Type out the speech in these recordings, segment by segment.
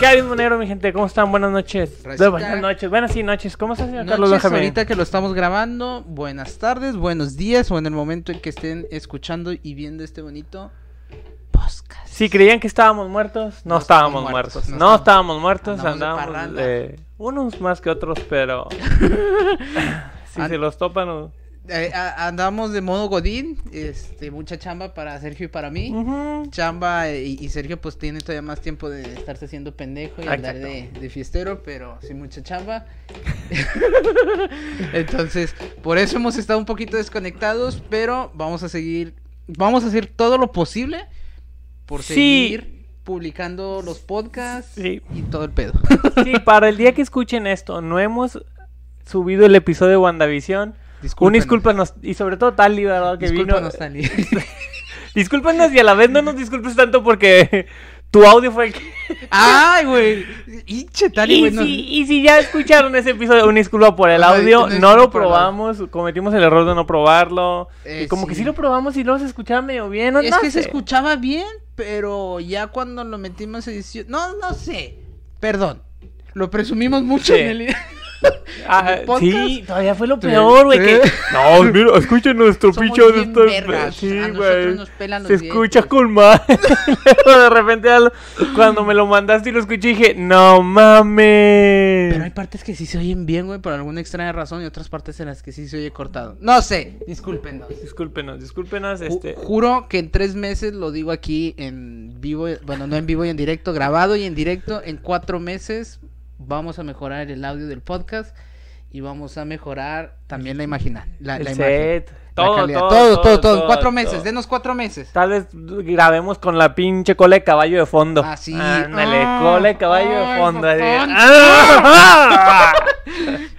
¿Qué hay, monero, mi gente? ¿Cómo están? Buenas noches. Racita. Buenas noches. Buenas sí, noches. ¿Cómo estás, señor Noches, Carlos Benjamín? ahorita que lo estamos grabando, buenas tardes, buenos días o en el momento en que estén escuchando y viendo este bonito podcast. Si creían que estábamos muertos, no, No estábamos muertos. muertos, No, no estábamos muertos, andábamos de- unos más que otros, pero si An- se los topan, o- Eh, a- andamos de modo Godín, este, mucha chamba para Sergio y para mí. Chamba eh, y, y Sergio pues tiene todavía más tiempo de estarse haciendo pendejo y andar de, de fiestero, pero sin mucha chamba. Entonces, por eso hemos estado un poquito desconectados, pero vamos a seguir, vamos a hacer todo lo posible por Sí. seguir publicando los podcasts Sí. y todo el pedo. Sí, para el día que escuchen esto, no hemos subido el episodio de WandaVision. Un discúlpanos, y sobre todo Tali, ¿verdad? Que Discúlpanos, vino. Tali. Discúlpanos y a la vez no nos disculpes tanto porque tu audio fue el que... Ay, güey. Hinche, Tali, y, güey. si, y si ya escucharon ese episodio, una disculpa por el audio, no lo probamos, cometimos el error de no probarlo. Eh, y como que sí. lo probamos y luego se escuchaba medio bien, ¿no? Es No que se escuchaba bien, pero ya cuando lo metimos edición. No, no sé. Perdón. Lo presumimos mucho Sí. en el. Ah, sí, todavía fue lo peor, güey. que-. No, mira, escuchen nuestro picho de estos. Sí, güey. Se escucha con mal. Luego de repente, al- cuando me lo mandaste y lo escuché, dije, no mames. Pero hay partes que sí se oyen bien, güey, por alguna extraña razón, y otras partes en las que sí se oye cortado. No sé, discúlpenos. Discúlpenos, discúlpenos, Ju- este. Juro que en tres meses lo digo aquí en vivo, bueno, no en vivo y en directo, grabado y en directo. En cuatro meses vamos a mejorar el audio del podcast y vamos a mejorar también la imagina, la, el la imagen. set, la todo, calidad. todo, todo, todo, todo, en cuatro todo. meses, denos cuatro meses. Tal vez grabemos con la pinche cola de caballo de fondo. Ah, sí. Ándale, Ah, cola de caballo de fondo. así. ¡Ah!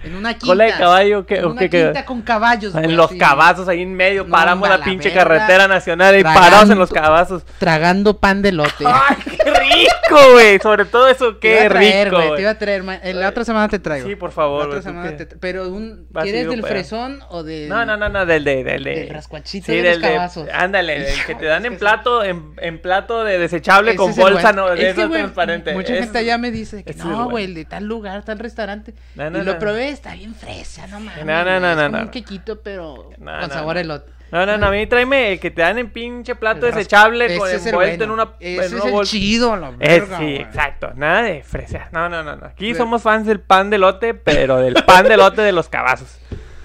En una quinta. cola de caballo, ¿qué, en una quinta con caballos. güey, En los así, cabazos ahí en medio, No, paramos la pinche verga. carretera nacional y Tragando. parados en los cabazos. Tragando pan de lote. ¡Ay, rico, güey! Sobre todo eso, Te iba qué a traer, rico. Te iba a traer, ma- eh, la otra semana te traigo. Sí, por favor, La otra semana te Pero un... ¿Quieres del para fresón o del...? No, no, no, no, del de... Del, de- Del rascuachito Sí, de del los de... cabazos. Ándale, del que te dan en plato, en, en plato de desechable Ese con el bolsa, no, de eso transparente. Mucha gente allá me dice que el no, güey, el de tal lugar, tal restaurante. Y lo probé, está bien fresa, no mames. No, no, no, no, un quequito, pero con sabor a elote. No, no, no, a mí tráeme el que te dan en pinche plato El desechable con es el envuelto en bueno. una, Ese en es el chido, la Es, verga, sí, güey. exacto. Nada de fresa. No, no, no, no. Aquí Pero- somos fans del pan de lote, pero del pan de lote de los cabazos.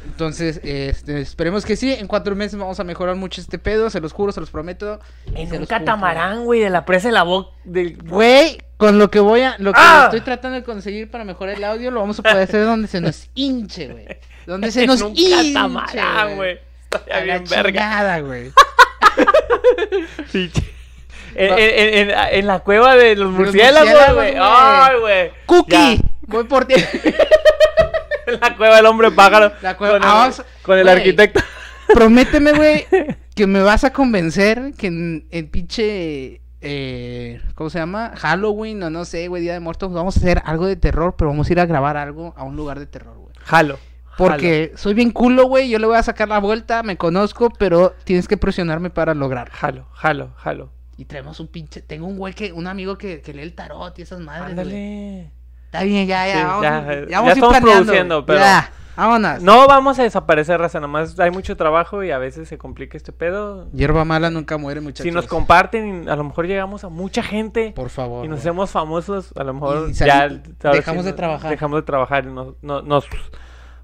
Entonces, este, esperemos que sí. En cuatro meses vamos a mejorar mucho este pedo, se los juro, se los prometo. En un catamarán, güey, de la presa de la boca. Del... Güey, con lo que voy a, lo que ¡Ah! estoy tratando de conseguir para mejorar el audio, lo vamos a poder hacer donde se nos hinche, güey. Donde se en nos un hinche. catamarán, güey. Estaría bien verga. güey. En, en, en, en la cueva de los murciélagos, güey. Ay, güey. Cookie, voy por ti. En la cueva del hombre pájaro. La cueva- Con el, Ah, con el arquitecto. Prométeme, güey, que me vas a convencer que en el pinche. Eh, ¿Cómo se llama? Halloween o no sé, güey, Día de Muertos. Vamos a hacer algo de terror, pero vamos a ir a grabar algo a un lugar de terror, güey. Jalo. Porque soy bien culo, güey. Yo le voy a sacar la vuelta, me conozco, pero tienes que presionarme para lograrlo. Jalo, jalo, jalo. Y traemos un pinche. Tengo un güey que. Un amigo que, que lee el tarot y esas madres. güey. Ándale. Está bien, ya, ya. Sí, vamos, ya, ya, eh, vamos estamos planeando, produciendo, pero- Ya, vámonos. No vamos a desaparecer, raza. Nomás hay mucho trabajo y a veces se complica este pedo. Hierba mala nunca muere, muchachos. Si nos comparten, a lo mejor llegamos a mucha gente. Por favor. y nos hacemos famosos, a lo mejor ya dejamos de trabajar. Dejamos de trabajar y nos, no- nos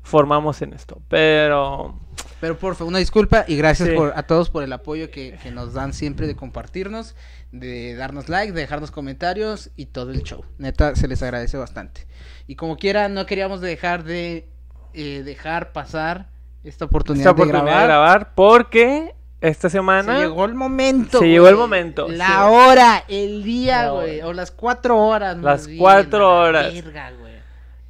formamos en esto. Pero Pero por favor, una disculpa y gracias Sí. por, a todos por el apoyo que, que nos dan siempre de compartirnos, de darnos like, de dejarnos comentarios y todo el show. Neta, se les agradece bastante. Y como quiera, no queríamos dejar de eh, dejar pasar esta oportunidad, esta oportunidad de de grabar. porque esta Se semana llegó el momento. Se llegó el momento, La sí. hora, el día, güey. O las cuatro horas. más Las bien, cuatro la horas. verga.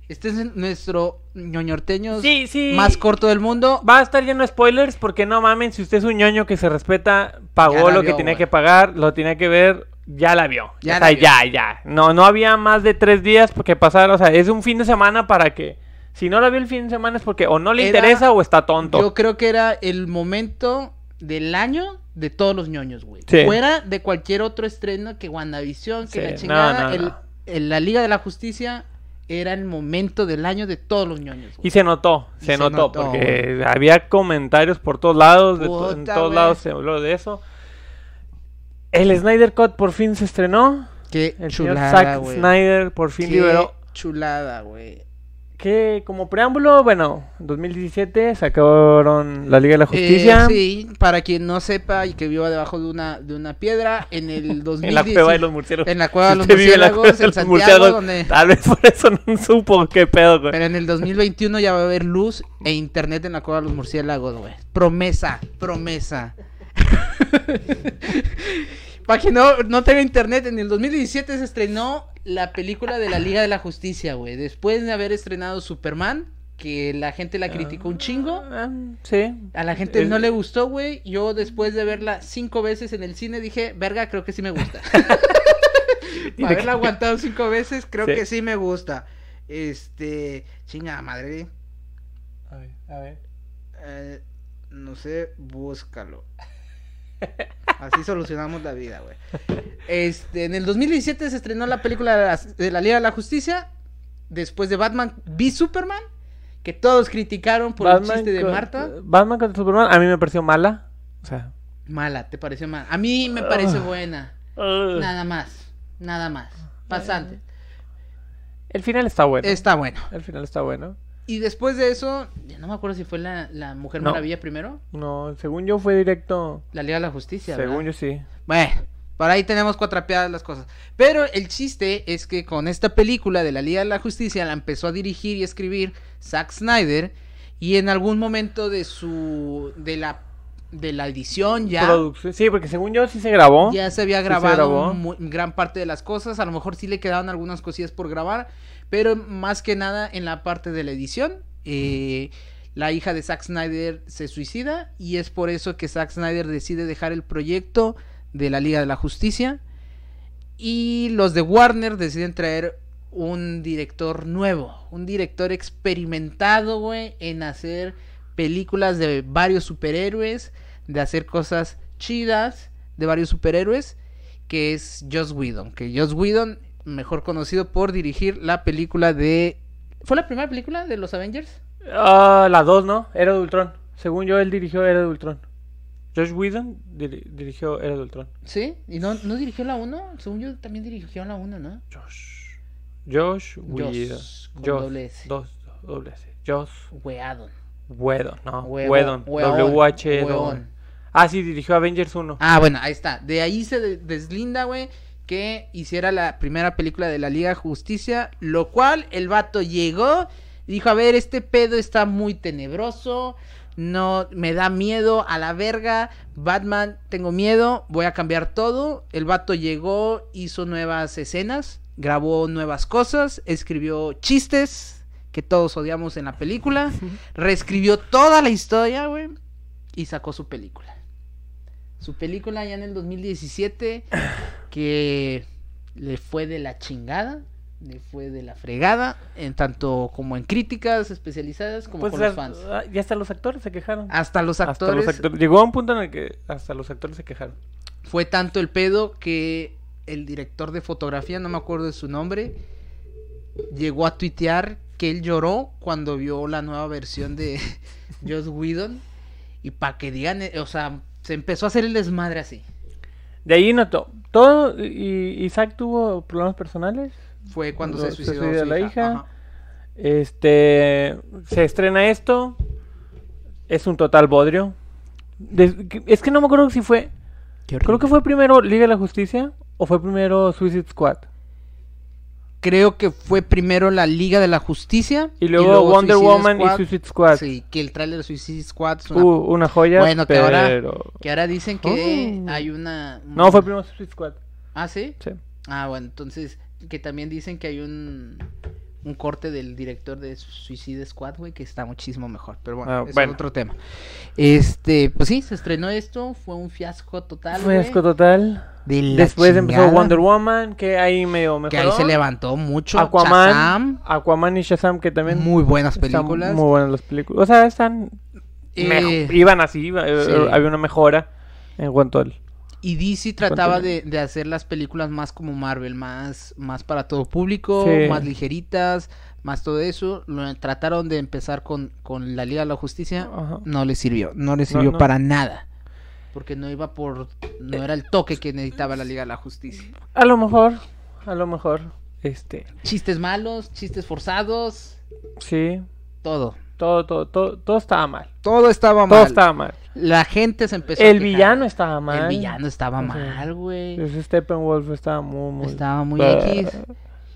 Este es nuestro ñoñorteño Sí, sí. más corto del mundo. Va a estar lleno de spoilers porque no mamen, si usted es un ñoño que se respeta, pagó lo vio, que tenía güey. que pagar, lo tenía que ver, ya la vio. Ya o la sea, vio. ya, ya. No, no había más de tres días porque pasar, o sea, es un fin de semana para que, si no la vio el fin de semana es porque o no le Era- interesa o está tonto. Yo creo que era el momento del año de todos los ñoños, güey. Sí. Fuera de cualquier otro estreno que WandaVision, que la chingada. no, el, no. la Liga de la Justicia era el momento del año de todos los ñoños. güey. Y se notó, Y se, se notó, notó, porque había comentarios por todos lados, de to- en todos güey. lados se habló de eso. El Snyder Cut por fin se estrenó. Qué El chulada, Zack. Snyder por fin Qué liberó. chulada, güey. Que como preámbulo, bueno, en 2017 sacaron la Liga de la Justicia. Eh, sí, para quien no sepa y que viva debajo de una, de una piedra, en el 2017. En la cueva de los murciélagos. En la cueva de los vive en murciélagos, de en los Santiago, murciélagos. donde... Tal vez por eso no supo qué pedo, güey. Pero en el 2021 ya va a haber luz e internet en la cueva de los murciélagos, güey. Promesa, promesa. Para quien no, no tenga internet, en el 2017 se estrenó la película de la Liga de la Justicia, güey. Después de haber estrenado Superman, que la gente la criticó un chingo. Ah, sí. A la gente no le gustó, güey. Yo después de verla cinco veces en el cine dije, verga, creo que sí me gusta. Para haberla aguantado cinco veces, creo Sí. que sí me gusta. Este, chinga madre. A ver, a ver. Eh, no sé, búscalo. Así solucionamos la vida, güey. Este, en el 2017 se estrenó la película de la, de la Liga de la Justicia. Después de Batman v Superman. Que todos criticaron por el chiste de Marta. Batman contra Superman, a mí me pareció mala. O sea. Mala, ¿te pareció mala? A mí me parece Ah. buena. ugh. Nada más. Nada más. Pasante. El final está bueno. Está bueno. El final está bueno. Y después de eso, ya no me acuerdo si fue la, la Mujer No. Maravilla primero. No, según yo fue directo. La Liga de la Justicia. ¿verdad? según yo sí. Bueno, por ahí tenemos cuatrapeadas las cosas. Pero el chiste es que con esta película de la Liga de la Justicia la empezó a dirigir y escribir Zack Snyder. Y en algún momento de su. de la. De la edición ya. Producción- Sí, porque según yo sí se grabó. Ya se había se grabado grabó. gran parte de las cosas. A lo mejor sí le quedaban algunas cosillas por grabar. Pero más que nada en la parte de la edición. eh, la hija de Zack Snyder se suicida. Y es por eso que Zack Snyder decide dejar el proyecto de la Liga de la Justicia. Y los de Warner deciden traer un director nuevo. Un director experimentado, güey, en hacer películas de varios superhéroes. De hacer cosas chidas de varios superhéroes. Que es Joss Whedon. Que Joss Whedon, mejor conocido por dirigir la película de... ¿Fue la primera película de los Avengers? Ah, la 2, ¿no? Era de Ultron. Según yo, él dirigió Era de Ultron. Josh Whedon diri- dirigió Era de Ultron. Sí. ¿Y no, no dirigió la 1? Según yo también dirigió la 1, ¿no? Josh. Josh Whedon. Josh. doble S. Dos, doble S. Josh Weadon. Whedon, no. Huevo- Whedon. Ah, sí, dirigió Avengers 1. Ah, bueno, ahí está. De ahí se de- deslinda, güey, que hiciera la primera película de la Liga de Justicia, lo cual el vato llegó y dijo, a ver, este pedo está muy tenebroso, no, me da miedo a la verga, Batman, tengo miedo, voy a cambiar todo. El vato llegó, hizo nuevas escenas, grabó nuevas cosas, escribió chistes que todos odiamos en la película, reescribió toda la historia, güey, y sacó su película su película ya en el 2017 que le fue de la chingada, le fue de la fregada, en tanto como en críticas especializadas como Pues con los fans. ah, ya hasta los actores se quejaron. Hasta los Hasta actores, los actores. Llegó a un punto en el que hasta los actores se quejaron. fue tanto el pedo que el director de fotografía, no me acuerdo de su nombre, llegó a tuitear que él lloró cuando vio la nueva versión de Joss Whedon y para que digan, eh, o sea, se empezó a hacer el desmadre así. De ahí notó. Todo. Y Isaac tuvo problemas personales. Fue cuando se se suicidó la hija. hija. Ajá. Este. Se estrena esto. Es un total bodrio. Es que no me acuerdo si fue. Creo que fue primero Liga de la Justicia. O fue primero Suicide Squad. Creo que fue primero la Liga de la Justicia. Y luego, Wonder Suicide Woman Squad. y Suicide Squad. Sí, que el tráiler de Suicide Squad es una- Uh, una joya. Bueno, que pero... ahora- que ahora dicen que Oh. hay una... No, fue primero Suicide Squad. Ah, ¿sí? Sí. Ah, bueno, entonces que también dicen que hay un un corte del director de Suicide Squad, güey, que está muchísimo mejor. Pero bueno, Ah, eso bueno. es otro tema. Este, pues sí, se estrenó esto, fue un fiasco total, Fue güey. asco total. De Después empezó chingada, Wonder Woman, que ahí medio mejoró. Que ahí se levantó mucho. Aquaman, Shazam, Aquaman y Shazam, que también muy buenas películas. Muy buenas las películas. O sea, están. Eh, iban así, iba- eh, sí. había una mejora en cuanto al. Y DC trataba de, de hacer las películas más como Marvel, más, más para todo público, Sí. más ligeritas, más todo eso. Lo, trataron de empezar con, con la Liga de la Justicia, Ajá. no le sirvió, no le sirvió no. para nada. Porque no iba por, no era el toque que necesitaba la Liga de la Justicia. A lo mejor, a lo mejor, este, Chistes malos, chistes forzados, sí, todo. Todo, todo, todo, todo estaba mal. Todo estaba Todo mal. estaba mal. La gente se empezó El villano estaba mal. El villano estaba mal, güey. Ese Steppenwolf estaba muy, muy... Estaba muy. X.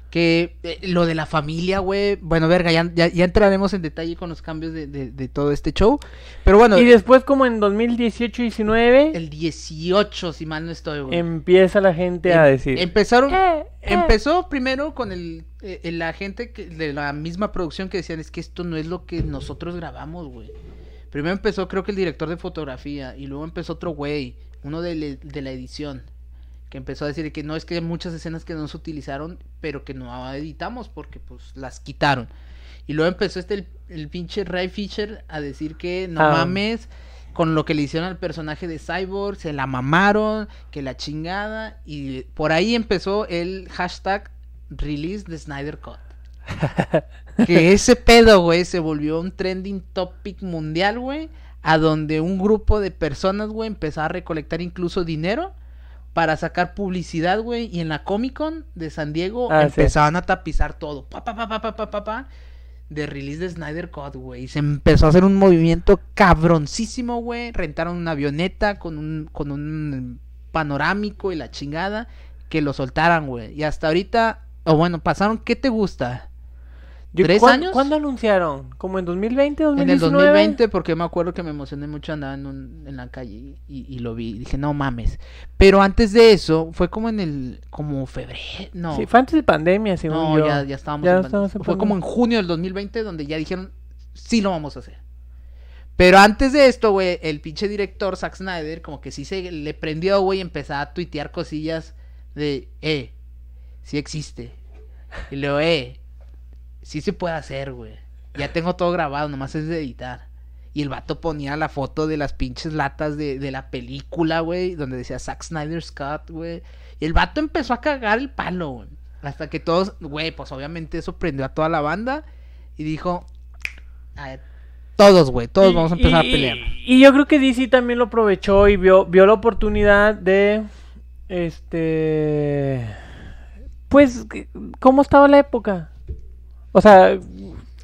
Que eh, lo de la familia, güey. Bueno, verga, ya, ya, ya entraremos en detalle con los cambios de, de- de todo este show. Pero bueno, Y después como en 2018-19 el 18, si mal no estoy, güey. empieza la gente a Em- decir... Empezaron. "Eh, eh". Empezó primero con el, la gente que, de la misma producción que decían es que esto no es lo que nosotros grabamos, güey. Primero empezó creo que el director de fotografía y luego empezó otro güey, uno de, le- de la edición, que empezó a decir que no es que hay muchas escenas que no se utilizaron, pero que no editamos porque pues las quitaron. Y luego empezó este el, el pinche Ray Fisher a decir que no Ah. mames con lo que le hicieron al personaje de Cyborg, se la mamaron, que la chingada y por ahí empezó el hashtag release de Snyder Cut. que ese pedo, güey, se volvió un trending topic mundial, güey, a donde un grupo de personas, güey, empezó a recolectar incluso dinero para sacar publicidad, güey, y en la Comic Con de San Diego Ah, sí. empezaban a tapizar todo, pa pa pa pa pa pa pa, pa, de release de Snyder Cut, güey, y se empezó a hacer un movimiento cabroncísimo, güey, rentaron una avioneta con un con un panorámico y la chingada que lo soltaran, güey, y hasta ahorita o bueno, pasaron, ¿qué te gusta? ¿Tres ¿cuán- años? ¿Cuándo anunciaron? ¿Como en 2020, 2019? En el 2020, porque me acuerdo que me emocioné mucho, andaba en, un- en la calle y, y lo vi y dije, no mames. Pero antes de eso, fue como en el, como febrero, no, Sí, fue antes de pandemia, según no, yo. ya, ya estábamos Ya en estábamos pandemia. en Fue como en junio del 2020 donde ya dijeron, sí lo vamos a hacer. Pero antes de esto, güey, el pinche director Zack Snyder como que sí se le prendió, güey, y empezó a tuitear cosillas de, eh, sí existe. Y luego, eh, sí se puede hacer, güey. Ya tengo todo grabado, nomás es de editar. Y el vato ponía la foto de las pinches latas de, de la película, güey, donde decía Zack Snyder's Cut, güey. Y el vato empezó a cagar el palo, güey. Hasta que todos, güey, pues obviamente eso prendió a toda la banda y dijo, "A ver, todos, güey, todos Y- vamos a empezar y- a pelear. Y yo creo que DC también lo aprovechó y vio, vio la oportunidad de. Este. Pues, ¿cómo estaba la época? O sea.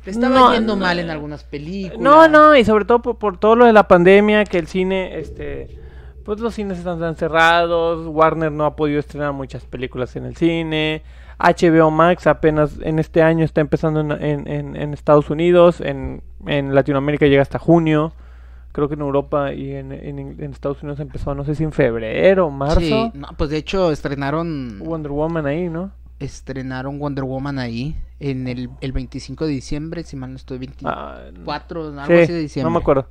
Le estaba no, yendo no, mal en algunas películas. No, no, y sobre todo por, por todo lo de la pandemia, que el cine, este. Pues los cines están tan cerrados, Warner no ha podido estrenar muchas películas en el cine, HBO Max apenas en este año está empezando en, en- en- en Estados Unidos, en, Latinoamérica llega hasta junio, creo que en Europa y en Estados Unidos empezó, no sé si en febrero o marzo, Sí, no, pues de hecho estrenaron Wonder Woman ahí, ¿no? Estrenaron Wonder Woman ahí en el, el 25 de diciembre, si mal no estoy, 24, Ah, algo sí, así de diciembre. No me acuerdo.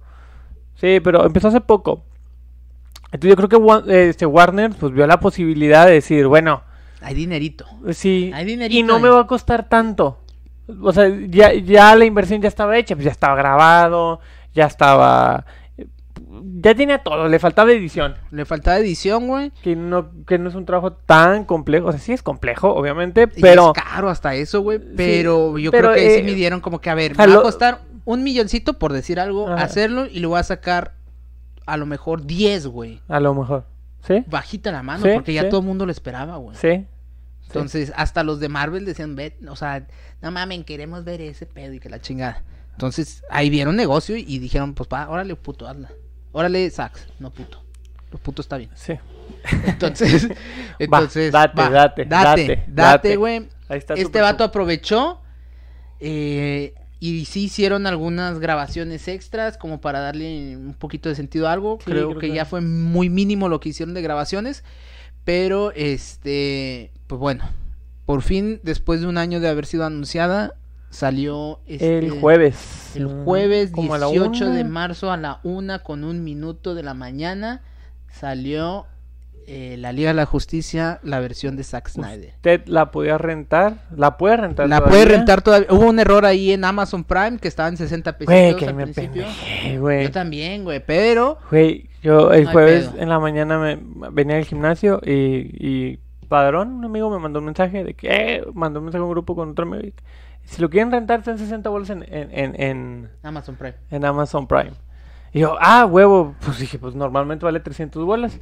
Sí, pero empezó hace poco. Entonces yo creo que este Warner pues vio la posibilidad de decir, bueno, Hay dinerito. sí, Hay dinerito y no ahí. me va a costar tanto. O sea, ya, ya la inversión ya estaba hecha, pues ya estaba grabado, ya estaba... Ya tenía todo, le faltaba edición, Le faltaba edición, güey. que no, que no es un trabajo tan complejo, o sea, sí es complejo, obviamente, y pero... es caro hasta eso, güey. Pero yo pero, creo que ahí sí eh, midieron como que, a ver, me va a lo- costar un milloncito por decir algo, Ajá. hacerlo y le voy a sacar a lo mejor 10, güey. A lo mejor, ¿sí? Bajita la mano, Sí, porque ya sí. todo el mundo lo esperaba, güey. Sí. Entonces, hasta los de Marvel decían, ve, o sea, no mamen, queremos ver ese pedo y que la chingada. Entonces, ahí vieron negocio y dijeron, pues va, órale, puto, hazla. Órale, sax, no puto. Lo puto está bien. Sí. Entonces, entonces, date, va, date, date, date, date, date. güey. Este vato aprovechó eh, y sí hicieron algunas grabaciones extras como para darle un poquito de sentido a algo. Sí, creo, creo que, que- ya fue muy mínimo lo que hicieron de grabaciones. Pero este, pues bueno, por fin, después de un año de haber sido anunciada, salió este, El jueves. el mm, jueves como a la 18 de marzo a la una con un minuto de la mañana salió eh, la Liga de la Justicia, la versión de Zack Snyder. Usted la podía rentar. La puede rentar. La todavía? puede rentar todavía. Hubo un error ahí en Amazon Prime que estaba en 60 Güey, pesitos que al me principio. pendejé, güey. Yo también, güey, pero Güey, Yo el No jueves en la mañana me venía al gimnasio y, y Padrón, un amigo, me mandó un mensaje de que eh, mandó un mensaje a un grupo con otro amigo. Si lo quieren rentar, están 60 bolas en, en, en, Amazon Prime. en Amazon Prime. Y yo, ah, huevo. Pues dije, pues normalmente vale 300 bolas.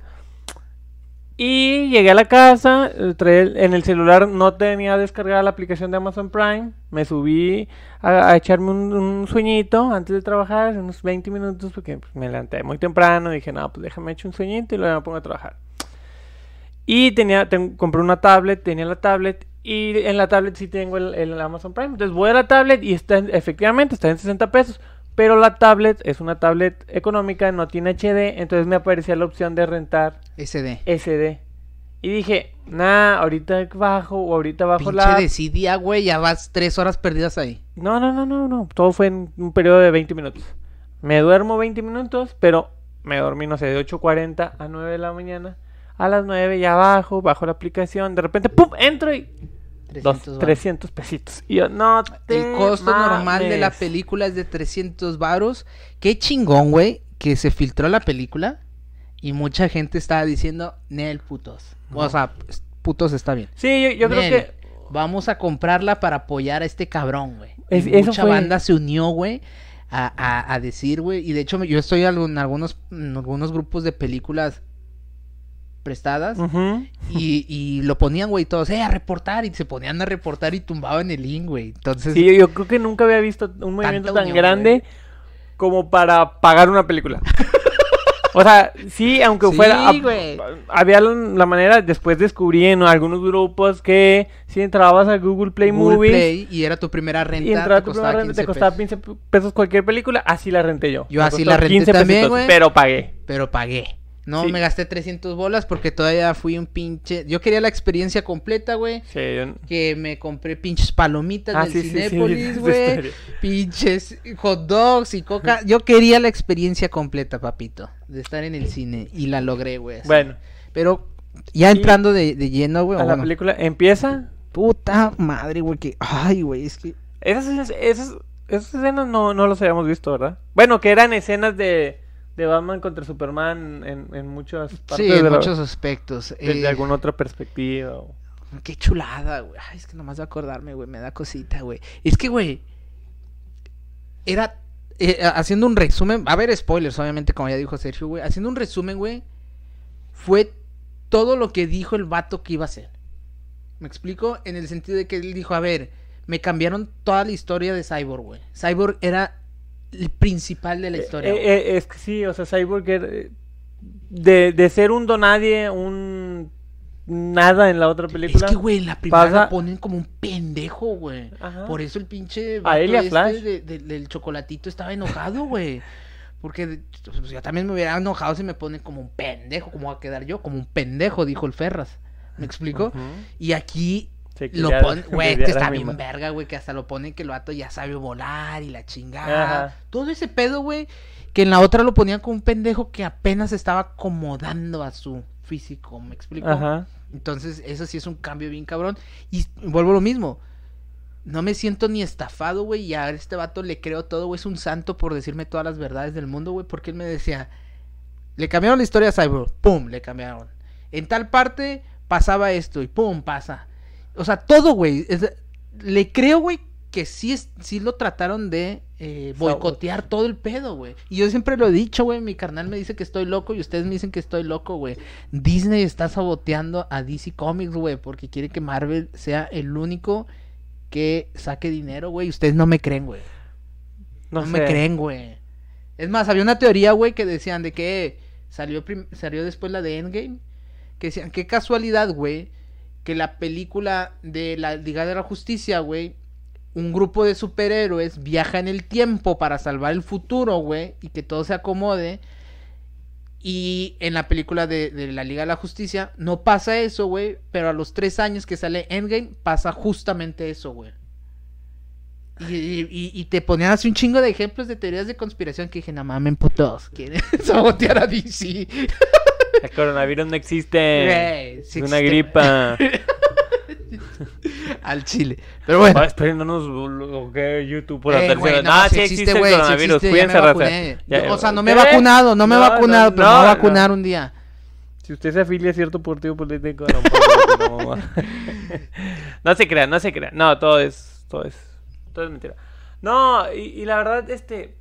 Y llegué a la casa, en el celular no tenía descargada la aplicación de Amazon Prime. Me subí a, a echarme un, un sueñito antes de trabajar, unos 20 minutos, porque pues, me levanté muy temprano. Dije, no, pues déjame echar un sueñito y luego me pongo a trabajar. Y tenía, ten- compré una tablet, tenía la tablet. Y en la tablet sí tengo el, el Amazon Prime. Entonces voy a la tablet y está en- efectivamente está en 60 pesos. Pero la tablet es una tablet económica, no tiene HD. Entonces me aparecía la opción de rentar SD. SD. Y dije, nah, ahorita bajo o ahorita bajo Pinche la... decidía, güey, ya vas tres horas perdidas ahí. No, no, no, no, no. Todo fue en un periodo de 20 minutos. Me duermo 20 minutos, pero me dormí, no sé, de 8.40 a 9 de la mañana. A las 9 ya bajo, bajo la aplicación. De repente, ¡pum! Entro y... 300 Dos, varos. 300 pesitos. Y yo, no te El costo normal de la película es de 300 varos. Qué chingón, güey, que se filtró la película y mucha gente estaba diciendo, Nel, putos. O No. sea, putos está bien. Sí, yo, yo creo que... Vamos a comprarla para apoyar a este cabrón, güey. Es- mucha fue- banda se unió, güey, a, a- a decir, güey. Y de hecho, yo estoy en algunos, en algunos grupos de películas prestadas. Y, y lo ponían, güey, todos, eh, a reportar. Y se ponían a reportar y tumbaban el link, güey. Entonces, Sí, yo, creo que nunca había visto un movimiento tan unión, grande güey. como para pagar una película. o sea, sí, aunque Sí, fuera... güey. Había la manera, después descubrí en algunos grupos que si entrabas a Google Play Google Movies Play, y era tu primera renta. y entraba te tu costaba primera renta, te 15 costaba pesos. 15 pesos cualquier película, así la renté yo. Yo Me así la renté 15 también, pesitos, güey. Pero pagué. Pero pagué. No Sí. me gasté 300 bolas porque todavía fui un pinche. Yo quería la experiencia completa, güey. Sí, yo- Que me compré pinches palomitas Ah, del sí, Cinépolis, güey. pinches hot dogs y coca. Yo quería la experiencia completa, papito. De estar en el cine. Y la logré, güey. Bueno, Pero ya entrando de, de lleno, güey. a la bueno, película empieza. Puta madre, güey. Que... Ay, güey. Es que. Esas, esas, esas escenas no, no las habíamos visto, ¿verdad? Bueno, que eran escenas de, de Batman contra Superman en, en muchas partes Sí, de, en la- muchos aspectos. desde Eh, alguna otra perspectiva. o- Qué chulada, güey. Ay, es que nomás de acordarme, güey, me da cosita, güey. Es que, güey, era eh, haciendo un resumen, a ver, spoilers, obviamente, como ya dijo Sergio, güey. Haciendo un resumen, güey, fue todo lo que dijo el vato que iba a hacer. ¿Me explico? En el sentido de que él dijo, a ver, me cambiaron toda la historia de Cyborg, güey. Cyborg era el principal de la historia. Eh, eh, es que sí, o sea, Cyborg eh, de, de ser un donadie, un nada en la otra película. Es que, güey, en la primera pasa- la ponen como un pendejo, güey. Por eso el pinche A él y a este Flash. de- de- del chocolatito estaba enojado, güey. Porque pues, yo también me hubiera enojado si me ponen como un pendejo. ¿Cómo va a quedar yo? Como un pendejo, dijo el Ferras. ¿Me explico? Y aquí Lo ponen, güey, está bien verga, güey, que hasta lo ponen que el vato ya sabe volar y la chingada. Ajá. Todo ese pedo, güey, que en la otra lo ponían como un pendejo que apenas estaba acomodando a su físico, ¿me explico? Ajá. Entonces, eso sí es un cambio bien cabrón. Y vuelvo a lo mismo. No me siento ni estafado, güey. Y a este vato le creo todo, güey. Es un santo por decirme todas las verdades del mundo, güey. Porque él me decía, le cambiaron la historia a Cyborg. Pum, le cambiaron. En tal parte pasaba esto y pum, pasa. O sea, todo, güey. Le creo, güey, que sí, es, sí lo trataron de eh, boicotear todo el pedo, güey. Y yo siempre lo he dicho, güey. Mi carnal me dice que estoy loco y ustedes me dicen que estoy loco, güey. Disney está saboteando a DC Comics, güey, porque quiere que Marvel sea el único que saque dinero, güey. Ustedes no me creen, güey. No, No, sé. me creen, güey. Es más, había una teoría, güey, que decían de que salió, salió después la de Endgame. Que decían, qué casualidad, güey, que la película de la Liga de la Justicia, güey, un grupo de superhéroes viaja en el tiempo para salvar el futuro, güey, y que todo se acomode. Y en la película de, la Liga de la Justicia no pasa eso, güey, pero a los tres años que sale Endgame pasa justamente eso, güey. Y, te ponían así un chingo de ejemplos de teorías de conspiración que dije, no mamen, putos, quieren sabotear a DC. El coronavirus no existe. Güey, sí es una existe. gripa. Al chile. Pero bueno. Ah, esperen, no nos bloquee YouTube por la Eh, tercera. güey, no, Ah, sí existe, el güey, sí coronavirus. existe, ya Cuídense, me raza. vacuné. Ya, Yo, o sea, no me he ¿qué? vacunado, no me he No, vacunado, no, pero me voy a no, vacunar un día. Si usted se afilia a cierto partido político, no, puede, no, mamá. no se crea, no se crea. No, todo es, todo es, todo es mentira. No, y, y la verdad, este,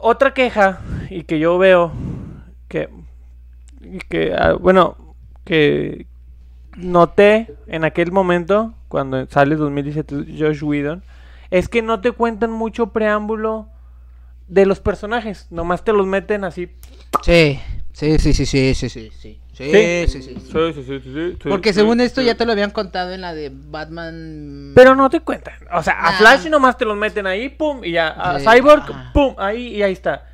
otra queja y que yo veo que, que, ah, bueno, que noté en aquel momento cuando sale 2017 Josh Whedon es que no te cuentan mucho preámbulo de los personajes, nomás te los meten así Sí, sí, sí, sí, sí, sí, sí, sí. Sí, sí, sí, sí. Sí, sí, sí, sí, sí, Porque sí, según sí, esto sí. ya te lo habían contado en la de Batman. Pero no te cuentan. O sea, a Nah. Flash nomás te los meten ahí, pum, y ya. A Sí. Cyborg, Ah. pum, ahí y ahí está.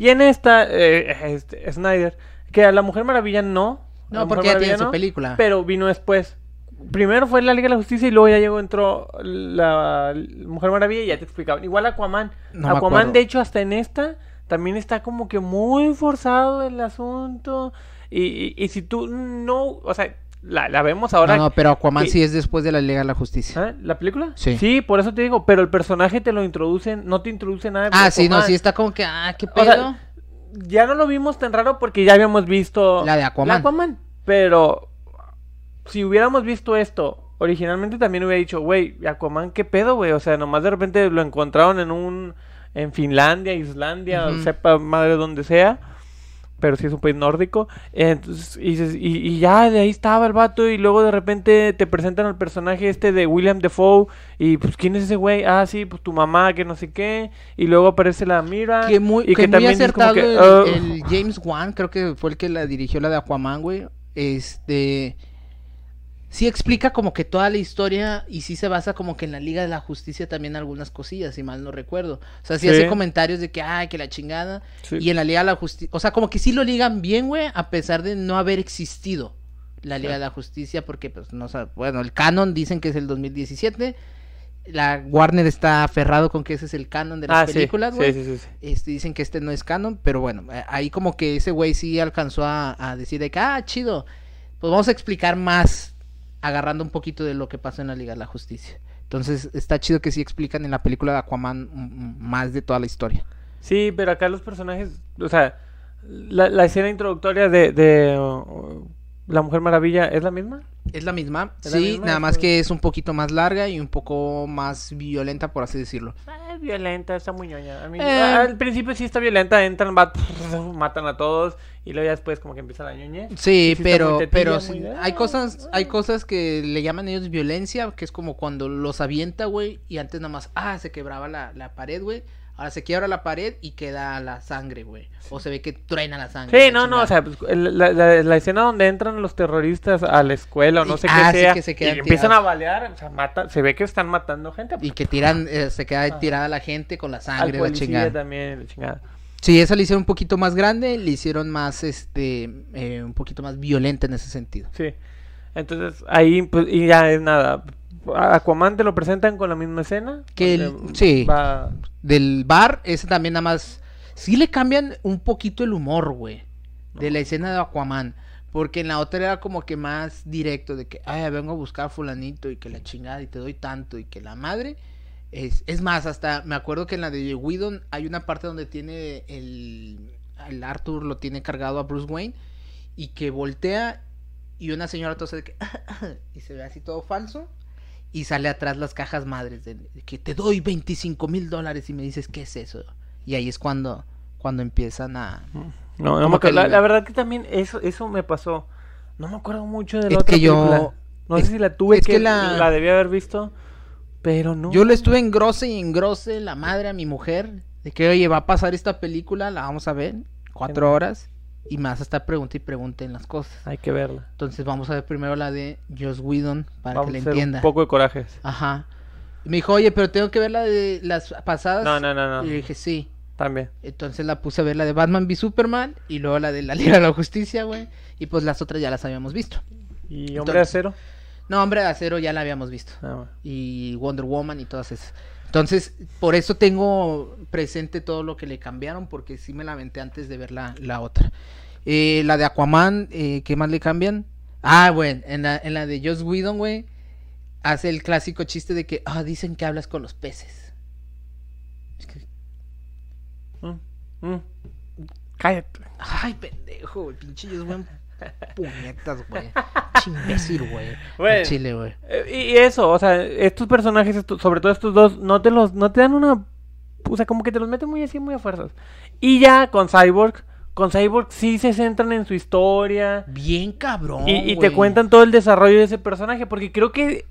Y en esta, eh, este, Snyder, que a la Mujer Maravilla no. No, porque ya tiene su no, película. Pero vino después. Primero fue la Liga de la Justicia y luego ya llegó, entró la Mujer Maravilla y ya te explicaban. Igual Aquaman. No Aquaman, de hecho, hasta en esta también está como que muy forzado el asunto. Y, y, y si tú no, o sea, la, la vemos ahora. no, no, pero Aquaman que- sí es después de la Liga de la Justicia. ¿Ah? ¿La película? Sí. por eso te digo, pero el personaje te lo introducen, no te introduce nada de Ah, sí, no, Aquaman. sí está como que, ah, qué O pedo. sea, ya no lo vimos tan raro porque ya habíamos visto La de Aquaman. pero si hubiéramos visto esto originalmente también hubiera dicho, güey, Aquaman, qué pedo, güey, o sea, nomás de repente lo encontraron en un en Finlandia, Islandia, Ujú. sepa madre donde sea. Pero sí es un país nórdico. Entonces, y, y, ya de ahí estaba el vato. Y luego de repente te presentan al personaje este de William Defoe. Y pues, ¿quién es ese güey? Ah, sí, pues tu mamá, que no sé qué. Y luego aparece la Mira. que muy, y que muy también es como acertado el, "Ah". el James Wan, creo que fue el que la dirigió la de Aquaman, güey. Este sí explica como que toda la historia y sí se basa como que en la Liga de la Justicia también algunas cosillas, si mal no recuerdo. O sea, sí, Sí. hace comentarios de que ay, que la chingada Sí. y en la Liga de la Justicia, o sea, como que sí lo ligan bien, güey, a pesar de no haber existido la Liga Sí. de la Justicia porque pues no sé, bueno, el canon dicen que es el 2017. La Warner está aferrado con que ese es el canon de las Ah, películas, güey. sí, sí, sí, sí. Este, dicen que este no es canon, pero bueno, eh, ahí como que ese güey sí alcanzó a, a decir de que, ah, chido, pues vamos a explicar más, agarrando un poquito de lo que pasó en la Liga de la Justicia. Entonces, está chido que sí explican en la película de Aquaman más de toda la historia. Sí, pero acá los personajes, o sea, la, la escena introductoria de, de La Mujer Maravilla es la misma. Es la misma, ¿Es la sí, misma? nada más que es un poquito más larga y un poco más violenta, por así decirlo. Ah, es violenta, está muy ñoña. A mí- Eh. Al principio sí está violenta, entran, va, matan a todos y luego ya después como que empieza la ñoñez. Sí, pero, tetilla, pero muy sí, de, hay "Ah, cosas, ah". hay cosas que le llaman ellos violencia, que es como cuando los avienta, güey, y antes nada más, ah, se quebraba la, la pared, güey. Ahora se quiebra la pared y queda la sangre, güey. O se ve que truena la sangre. Sí, la no, no, o sea, pues, la, la- la escena donde entran los terroristas a la escuela o no Y- sé ah, qué sí, sea que se y empiezan a balear, o sea, mata, se ve que están matando gente. Y que tiran, eh, se queda Ah. tirada la gente con la al sangre, la policía chingada. también, la chingada. Sí, esa le hicieron un poquito más grande, le hicieron más, este, eh, un poquito más violenta en ese sentido. Sí. Entonces, ahí, pues, y ya es nada. Aquaman te lo presentan con la misma escena. Que el- sí. va- Del bar, ese también nada más. Sí le cambian un poquito el humor, güey. De la escena de Aquaman. Porque en la otra era como que más directo. De que, ay, vengo a buscar a fulanito y que la chingada y te doy tanto y que la madre. Es, es más, hasta me acuerdo que en la de Whedon hay una parte donde tiene el, el Arthur lo tiene cargado a Bruce Wayne y que voltea y una señora tose de que y se ve así todo falso y sale atrás las cajas madres de, que te doy 25 mil dólares y me dices qué es eso y ahí es cuando cuando empiezan a No, no Como me acuerdo. La, verdad que también eso, eso me pasó. No me acuerdo mucho de la Es otra que yo- película. No es- sé si la tuve es que, que la- la... debía haber visto, pero no. yo le estuve engrose y engrose la madre a mi mujer de que oye va a pasar esta película la vamos a ver cuatro horas y más hasta pregunta y pregunta en las cosas Hay que verla. entonces vamos a ver primero la de Joss Whedon para Vamos que le a hacer entienda un poco de corajes. ajá y me dijo oye pero tengo que ver la de las pasadas No, no, no, y le no. dije sí También. Entonces la puse a ver la de Batman v Superman y luego la de la Liga de la Justicia, güey. Y pues las otras ya las habíamos visto. ¿Y Hombre de Acero? No, Hombre de Acero ya la habíamos visto. Ah, bueno. Y Wonder Woman y todas esas. Entonces, por eso tengo presente todo lo que le cambiaron, porque sí me la aventé antes de ver la, la otra. Eh, la de Aquaman, eh, ¿qué más le cambian? Ah, bueno, en la, en la de Joss Whedon, güey. hace el clásico chiste de que, ah, dicen que hablas con los peces. Es que, Mm, mm. Cállate. ay, pendejo, güey, pinche Joss Whedon, puñetas, güey. Chimbécil, güey. Bueno. Chile, güey. Eh, Y eso, o sea, estos personajes, estos- sobre todo estos dos, no te los, no te dan una, o sea, como que te los meten muy así, muy a fuerzas. Y ya con Cyborg, con Cyborg sí se centran en su historia Bien cabrón, y, y te cuentan todo el desarrollo de ese personaje, porque creo que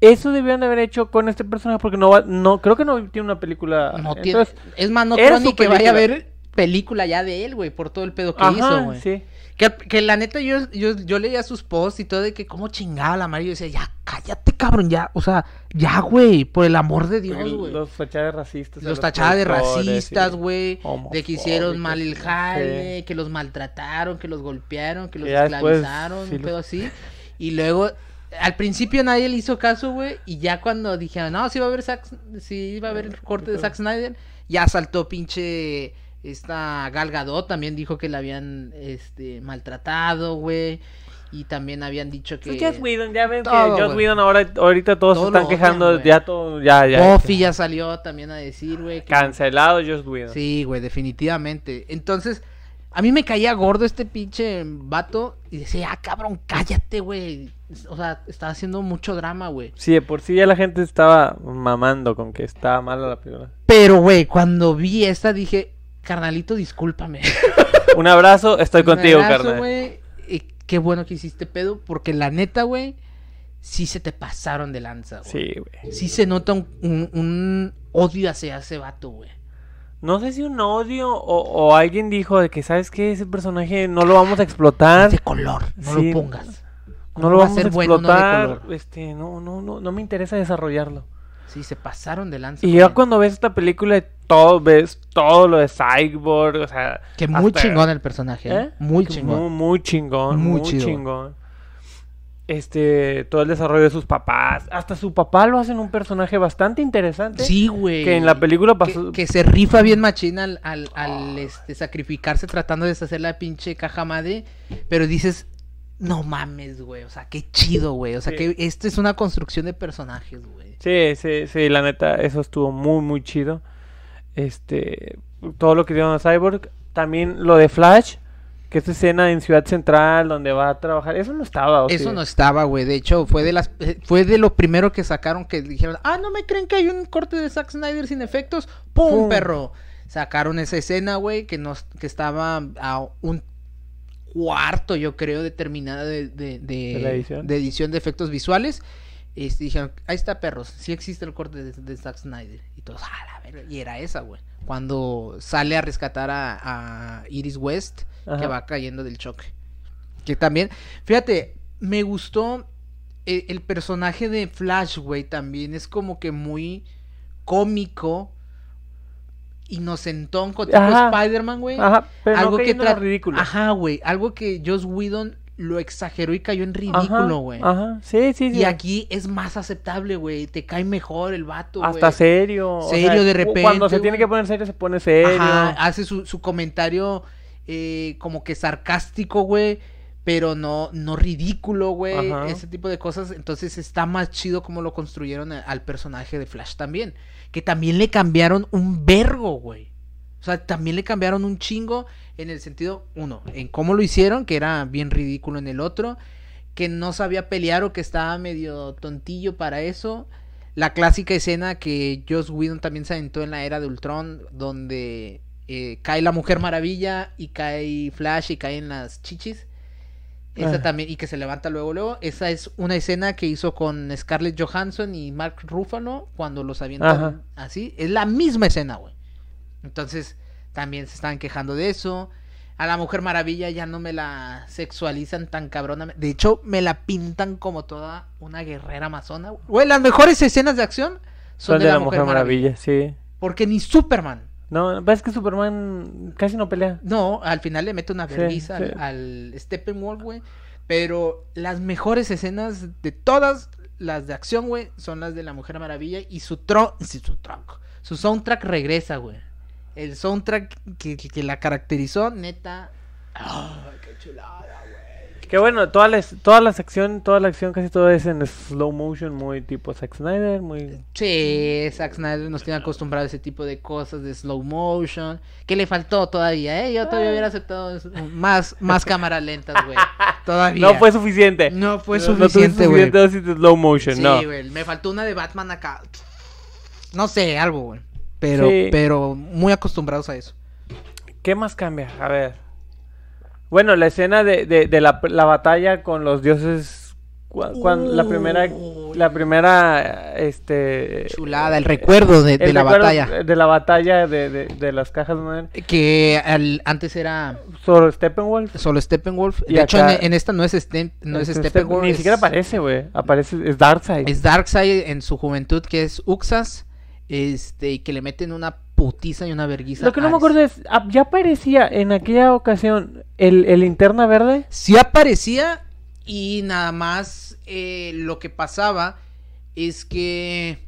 eso debían de haber hecho con este personaje, porque no va, no, creo que no tiene una película. No tiene... Entonces, Es más, no creo ni que vaya a película. haber película ya de él, güey, por todo el pedo que ajá, hizo, güey. sí. Que, que la neta yo, yo, yo leía sus posts y todo de que cómo chingaba la madre. Y yo decía, ya, cállate, cabrón, ya. O sea, ya, güey, por el amor de Dios, güey. Los tachadas racistas. a Los tachaba de racistas, güey. De que hicieron mal el sí. jale, que los maltrataron, que los golpearon, que los ya después, esclavizaron, sí un los- pedo así. Y luego, al principio nadie le hizo caso, güey. Y ya cuando dijeron, no, sí va a haber Zack, sí va a haber el corte de Zack Snyder, ya saltó pinche esta Gal Gadot, también dijo que la habían este maltratado, güey. Y también habían dicho que Joss Whedon, ya ven Todo, que Joss. Whedon ahora, ahorita todos Todo se están odian, quejando, ya todo, ya, ya. Buffy ya salió también a decir, güey. que- Cancelado Joss Whedon. Sí, güey, definitivamente. Entonces, a mí me caía gordo este pinche vato y decía, ah, cabrón, cállate, güey. O sea, estaba haciendo mucho drama, güey. Sí, de por sí ya la gente estaba mamando con que estaba mala la película. Pero, güey, cuando vi esta dije, carnalito, discúlpame. Un abrazo, estoy contigo, abrazo, carnal. y qué bueno que hiciste pedo, porque la neta, güey, sí se te pasaron de lanza, güey. Sí, güey. Sí se nota un, un- un odio hacia ese vato, güey. No sé si un odio o, o alguien dijo de que, ¿sabes qué? Ese personaje no lo vamos a explotar. Es de color, no Sí, lo pongas. No ¿Cómo lo va vamos a, bueno de explotar. este, no, no, no, no me interesa desarrollarlo. Sí, se pasaron de lanza. Y ya cuando ves esta película, todo, ves todo lo de Cyborg, o sea... Que muy hasta- chingón el personaje, ¿eh? ¿Eh? Muy chingón. Muy, muy chingón. Muy Muy, chingón. Este, todo el desarrollo de sus papás. Hasta su papá lo hacen un personaje bastante interesante. Sí, güey. Que en la película pasó. que se rifa bien machina al, al, al, este, sacrificarse tratando de deshacer la pinche caja madre. Pero dices, no mames, güey. O sea, qué chido, güey. O sea, Sí. que esto es una construcción de personajes, güey. Sí, sí, sí, la neta, eso estuvo muy, muy chido. Este, todo lo que dieron a Cyborg. También lo de Flash, que esta escena en Ciudad Central donde va a trabajar. Eso no estaba, ¿o Eso sí? no estaba, güey. De hecho, fue de las eh, fue de lo primero que sacaron que dijeron, ah, no me creen que hay un corte de Zack Snyder sin efectos. ¡Pum, Pum. perro! Sacaron esa escena, güey, que nos, que estaba a un cuarto, yo creo, determinada de, de, de, ¿De la edición? de edición de efectos visuales. Este, dijeron, ahí está, perros, sí existe el corte de, de Zack Snyder. Y todos, ah, la verga", Y era esa, güey. Cuando sale a rescatar a, a Iris West, que va cayendo del choque. Que también, fíjate, me gustó el, el personaje de Flash, güey, también es como que muy cómico, inocentón, con tipo. Spider-Man, güey. Ajá, pero algo no que tra- ridículo. Ajá, güey, algo que Joss Whedon lo exageró y cayó en ridículo, güey. Ajá, sí, sí, sí. Y aquí es más aceptable, güey, te cae mejor el vato, güey. Hasta serio. o Serio de repente, Cuando se tiene que poner serio, se pone serio. Ajá, hace su, su comentario eh, como que sarcástico, güey. Pero no, no ridículo, güey. Ese tipo de cosas. Entonces está más chido como lo construyeron al personaje de Flash también. Que también le cambiaron un vergo, güey. O sea, también le cambiaron un chingo en el sentido, uno, en cómo lo hicieron, que era bien ridículo en el otro. Que no sabía pelear o que estaba medio tontillo para eso. La clásica escena que Joss Whedon también se aventó en la era de Ultron, donde eh, cae la Mujer Maravilla y cae Flash y caen las chichis. Esa Ah. también, y que se levanta luego, luego. Esa es una escena que hizo con Scarlett Johansson y Mark Ruffalo cuando los avientan Ajá. así. Es la misma escena, güey. Entonces, también se estaban quejando de eso. A la Mujer Maravilla ya no me la sexualizan tan cabrona. De hecho, me la pintan como toda una guerrera amazona. Güey, las mejores escenas de acción son, de, la, Mujer, Maravilla. sí. Porque ni Superman. No, ves que Superman casi no pelea. No, al final le mete una vergüenza sí. al, al Steppenwolf, güey. Pero las mejores escenas de todas las de acción, güey, son las de la Mujer Maravilla y su tron, sí, su tronco. Su soundtrack regresa, güey. El soundtrack que, que- que la caracterizó, neta. ¡ah, qué chulada, güey! Que bueno, toda la, toda la acción, toda la acción, casi todo es en slow motion, muy tipo Zack Snyder, muy... Sí, Zack Snyder nos tiene acostumbrado a ese tipo de cosas de slow motion. Que le faltó todavía, ¿eh? Yo todavía hubiera aceptado más, más cámaras lentas, güey. Todavía. No fue suficiente. No fue No- suficiente, no, güey. suficiente de slow motion, Sí, no. güey. Me faltó una de Batman acá. No sé, algo, güey. Pero, Sí. pero muy acostumbrados a eso. ¿Qué más cambia? A ver. Bueno, la escena de, de, de la, la batalla con los dioses. cua- cuan- la primera. La primera. Este. Chulada, el recuerdo de, de el la recuerdo batalla. De la batalla de, de, de las cajas madre. Que al- antes era Solo Steppenwolf. solo Steppenwolf. Y De hecho, en, en esta no es, Ste- no es Steppenwolf. Ni es- siquiera aparece, güey. Aparece. Es Darkseid. Es Darkseid en su juventud, que es Uxas. Este, y que le meten una putiza y una verguiza. Lo que no me acuerdo es. ah, Ya aparecía en aquella ocasión el, el linterna verde. Sí aparecía y nada más eh, lo que pasaba es que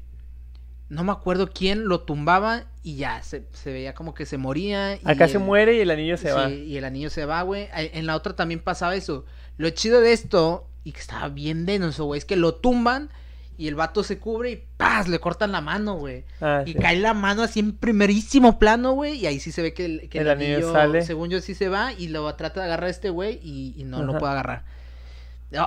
no me acuerdo quién lo tumbaba y ya se, se veía como que se moría. y Acá se muere y el anillo se sí, va. y el anillo se va, güey. En la otra también pasaba eso. Lo chido de esto, y que estaba bien denso, güey, es que lo tumban y el vato se cubre y ¡paz! Le cortan la mano, güey. Ah, Y sí. cae la mano así en primerísimo plano, güey. Y ahí sí se ve que el, que el El anillo anillo, sale. según yo, sí se va. Y lo trata de agarrar a este güey y, y no lo puede agarrar.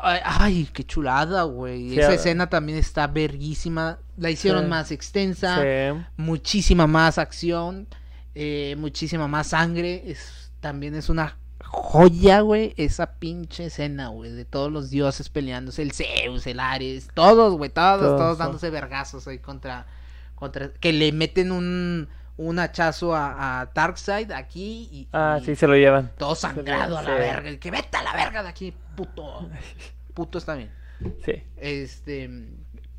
Ay, ay, qué chulada, güey. Sí, Esa escena también está verguísima. La hicieron Sí. más extensa. Sí. Muchísima más acción. eh, muchísima más sangre. Es, también es una joya, güey. Esa pinche escena, güey. De todos los dioses peleándose. El Zeus, el Ares. Todos, güey. Todos, Todos, dándose vergazos ahí contra. contra que le meten un, un hachazo a, a Darkseid aquí. Y, Ah, y sí, se lo llevan. todo sangrado a la Sí. verga. El que vete a la verga de aquí, puto. Puto está bien. Sí. Este.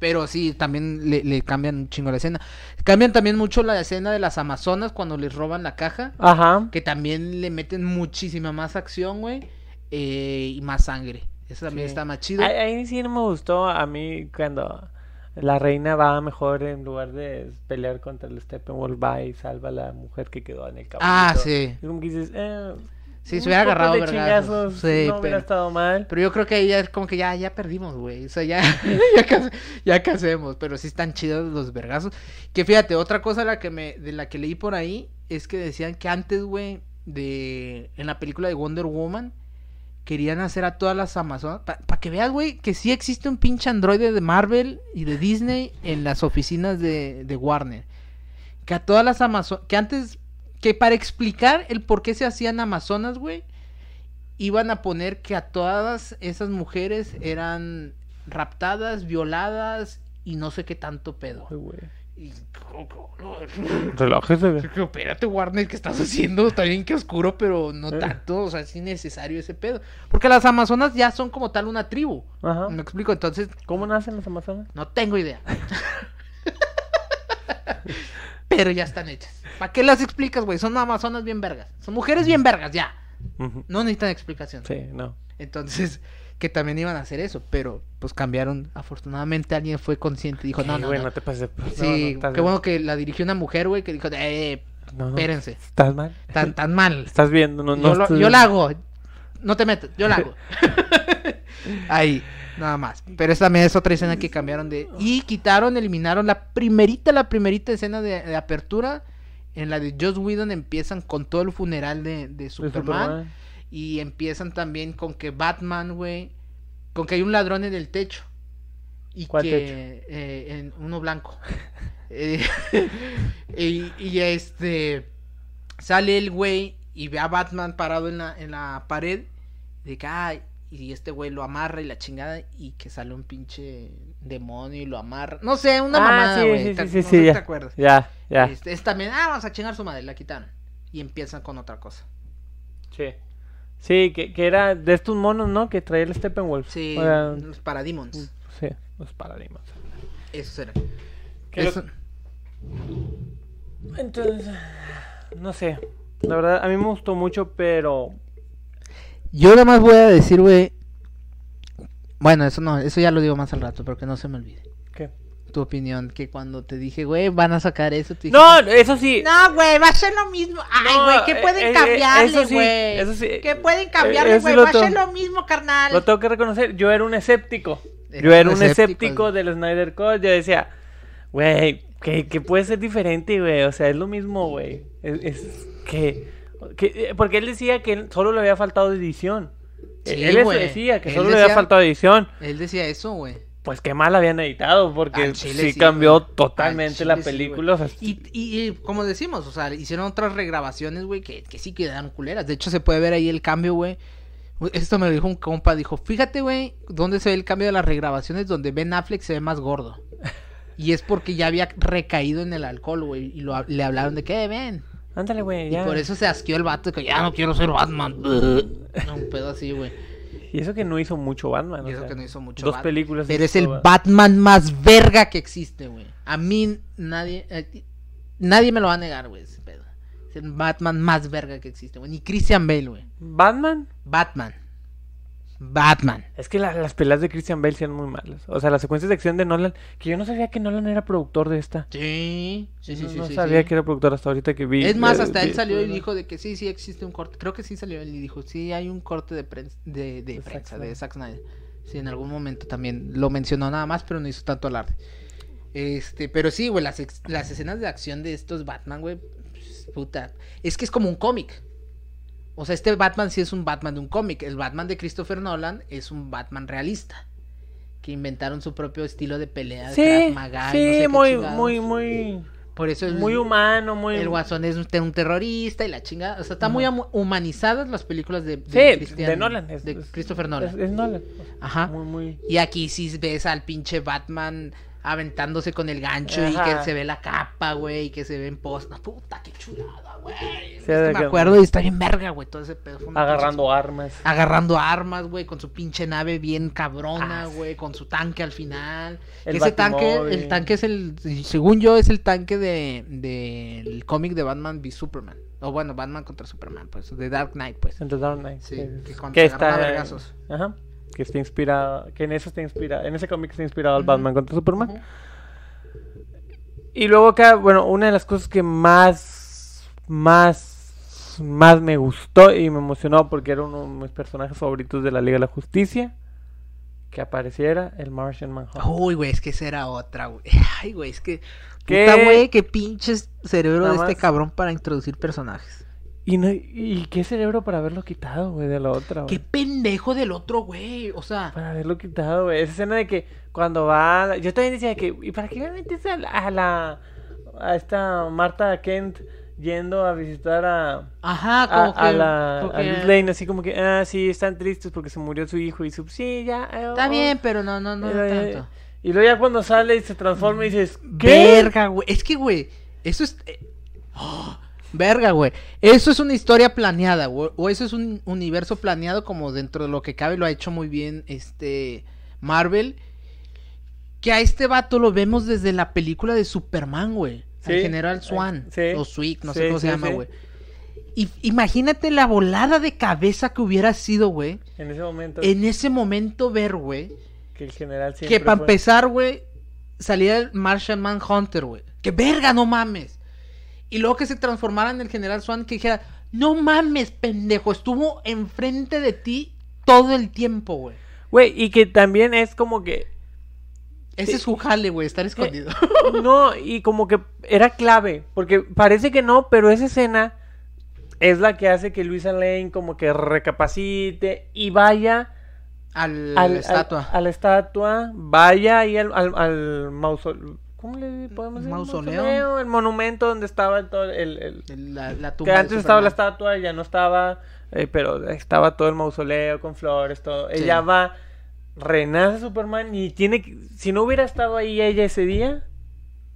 Pero sí, también le, le cambian un chingo la escena. Cambian también mucho la escena de las Amazonas cuando les roban la caja. Ajá. Que también le meten muchísima más acción, güey. eh, y más sangre. Eso también Sí. está más chido. Ahí, sí no me gustó a mí cuando la reina va mejor en lugar de pelear contra el Steppenwolf va y salva a la mujer que quedó en el caballito. Ah, sí. Y como que dices, eh, Sí, se hubiera agarrado de chingazos, Sí, no hubiera pero- estado mal. Pero yo creo que ahí ya es como que ya, ya perdimos, güey. O sea, ya, ya, hacemos. Pero sí están chidos los vergazos. Que fíjate, otra cosa la que me, de la que leí por ahí es que decían que antes, güey, de en la película de Wonder Woman, querían hacer a todas las Amazonas. Para que veas, güey, que sí existe un pinche androide de Marvel y de Disney en las oficinas de, de Warner. Que a todas las Amazonas. Que antes. Que para explicar el por qué se hacían Amazonas, güey iban a poner que a todas esas mujeres eran raptadas, violadas y no sé qué tanto pedo. Ay, güey. Y- Relájese, güey. Espérate, Warner, ¿qué estás haciendo? Está bien que oscuro, pero no Eh. tanto. O sea, es innecesario ese pedo. Porque las Amazonas ya son como tal una tribu. Ajá. Me explico, entonces ¿Cómo nacen las amazonas? no tengo idea. pero ya están hechas. ¿Para qué las explicas, güey? Son Amazonas bien vergas. Son mujeres bien vergas, ya. No necesitan explicación. Sí, no. Entonces, que también iban a hacer eso, pero pues cambiaron. Afortunadamente alguien fue consciente y dijo, no, no, güey, no. no te pases. no, Sí, no, estás qué bueno que la dirigió una mujer, güey, que dijo, eh, No, no, espérense, Estás mal. tan, tan mal. Estás viendo, no, no yo, lo- estoy- yo la hago, no te metas, yo la hago. Ahí, nada más. Pero esta también es otra escena que cambiaron de... Y quitaron, eliminaron la primerita, la primerita escena de, de apertura. En la de Joss Whedon empiezan con todo el funeral de, Superman. Superman. Y empiezan también con que Batman, güey, con que hay un ladrón en el techo. Y ¿Cuál que eh, en uno blanco. Eh, y, y, este sale el güey y ve a Batman parado en la, en la pared. De que, ay, y este güey lo amarra y la chingada. Y que sale un pinche demonio y lo amarra. No sé, una Ah, mamada, güey. sí, sí, sí, no sí, ya. te acuerdas. Ya, ya. Este, es también, ah, vamos a chingar su madre, la quitaron. Y empiezan con otra cosa. Sí. Sí, que, que era de estos monos, ¿no? Que traía el Steppenwolf. Sí, O sea, los Parademons. sí, los paradigmas. Eso era. Lo- Eso- Entonces, no sé. La verdad, a mí me gustó mucho, pero... Yo nada más voy a decir, güey. Bueno, eso no, eso ya lo digo más al rato, pero que no se me olvide. ¿Qué? tu opinión, que cuando te dije, güey, van a sacar eso, tú No, eso sí. No, güey, va a ser lo mismo. Ay, No, güey, ¿qué eh, pueden eh, cambiarle, eso sí, güey? eso sí. ¿Qué pueden Eh, cambiarle, eso güey? sí Va a ser lo mismo, carnal. Lo tengo que reconocer, yo era un escéptico. Yo era un escéptico, escéptico del Snyder Cut. Yo decía, güey, que, que puede ser diferente, güey. O sea, es lo mismo, güey. Es, es que, que- eh, Porque él decía que solo le había faltado edición. Sí, él eso decía, que Él solo le había faltado edición. Él decía eso, güey. Pues qué mal habían editado, porque chile sí sí, cambió güey. totalmente Al la chile sí, película. o sea, Y, y, y como decimos, o sea, hicieron otras regrabaciones, güey, que, que sí quedaron culeras. De hecho, se puede ver ahí el cambio, güey. Esto me lo dijo un compa, dijo, fíjate, güey, dónde se ve el cambio de las regrabaciones, donde Ben Affleck se ve más gordo. Y es porque ya había recaído en el alcohol, güey, y lo, le hablaron de que, ven. Ándale, güey, Y ya. por eso se asqueó el vato, que ya no quiero ser Batman. Un pedo así, güey. Y eso que no hizo mucho Batman. Y o eso sea, que no hizo mucho Dos Batman. películas. Pero es el Batman. Batman más verga que existe, güey. A mí nadie eh, nadie me lo va a negar, güey, ese pedo. Es el Batman más verga que existe, güey. Ni Christian Bale, güey. ¿Batman? Batman. Batman. Es que la- las peleas de Christian Bale eran muy malas. O sea, las secuencias de acción de Nolan, que yo no sabía que Nolan era productor de esta. Sí, sí, sí, no sí. no sí, sabía sí. que era productor hasta ahorita que vi. Es más, hasta él vi- salió y dijo de que sí, sí existe un corte. Creo que sí salió él y dijo, sí, hay un corte de, prensa, de, de De Zack de Snyder. Zack Snyder. Sí, en algún momento también lo mencionó nada más, pero no hizo tanto alarde. Este, pero sí, güey, las, las escenas de acción de estos Batman, güey, pues, puta. Es que es como un cómic. O sea, este Batman sí es un Batman de un cómic. El Batman de Christopher Nolan es un Batman realista. Que inventaron su propio estilo de pelea de Krav Sí, Maga sí, no sé muy, muy, muy, Por eso es muy humano, muy... el guasón es un, un terrorista y la chingada. O sea, están muy humanizadas las películas de, de, Sí, Christian- de Nolan. es- de Christopher Nolan. Es, es Nolan. Ajá. Muy, muy... Y aquí sí ves al pinche Batman aventándose con el gancho y que se ve la capa, güey, y que se ve en post. No, puta, qué chulada, güey. Es que de me acuerdo y está bien verga, güey, todo ese pedo. Agarrando armas. Agarrando armas, güey, con su pinche nave bien cabrona, Ah, güey, con su tanque al final. El Ese tanque, el tanque es el, según yo, es el tanque de del cómic de Batman v Superman. O bueno, Batman contra Superman, pues, de Dark Knight, pues. En The Dark Knight. Sí, que- que está... vergazos. Ajá. Que está inspirado... Que en eso está inspirado... En ese cómic está inspirado el. Batman contra Superman. Y luego acá, bueno, una de las cosas que más, más, más me gustó y me emocionó porque era uno de mis personajes favoritos de la Liga de la Justicia, que apareciera el Martian Manhunter. Uy, güey, es que esa era otra, güey. Ay, güey, es que. ¿Qué? Puta, güey, qué pinches cerebro Nada de este más. cabrón para introducir personajes. Y, no, y qué cerebro para haberlo quitado, güey, de la otra, Qué pendejo del otro, güey. O sea, Para haberlo quitado, güey. Esa escena de que cuando va... Yo también decía que... ¿Y para qué me metes a la... A, la, a esta Marta Kent yendo a visitar a... ajá, a, como que. a la a Lane, así como que, ah, sí, están tristes porque se murió su hijo y su, sí, ya. eh, Está oh". bien, pero no, no, no, Pero, eh, tanto. Y luego ya cuando sale y se transforma y dices, ¿qué? Verga, güey. Es que, güey, eso es. eh, oh, verga, güey. Eso es una historia planeada, güey. O eso es un universo planeado como dentro de lo que cabe lo ha hecho muy bien este Marvel. Que a este vato lo vemos desde la película de Superman, güey. Sí, General eh, Swan. sí, O Swick, no sé cómo se llama, güey. Y imagínate la volada de cabeza que hubiera sido, güey. En ese momento, En ese momento ver, güey. que el general siempre Que para fue- empezar, güey, salía el Martian Manhunter, güey. Que verga, no mames. Y luego que se transformara en el General Swan que dijera, no mames, pendejo, estuvo enfrente de ti todo el tiempo, güey. Güey, y que también es como que, Ese Sí. es su jale, güey, estar escondido. no, y como que era clave, porque parece que no, pero esa escena es la que hace que Luisa Lane como que recapacite y vaya Al, al- la estatua. al- a la estatua, vaya ahí al, al, al mausol- ¿Cómo le podemos decir? Mausoleo. El monumento donde estaba el... el- El- la, la que tumba de antes estaba la estatua, ya no estaba, eh, pero estaba todo el mausoleo con flores, todo. Sí. Ella va, renace Superman y tiene que... Si no hubiera estado ahí ella ese día,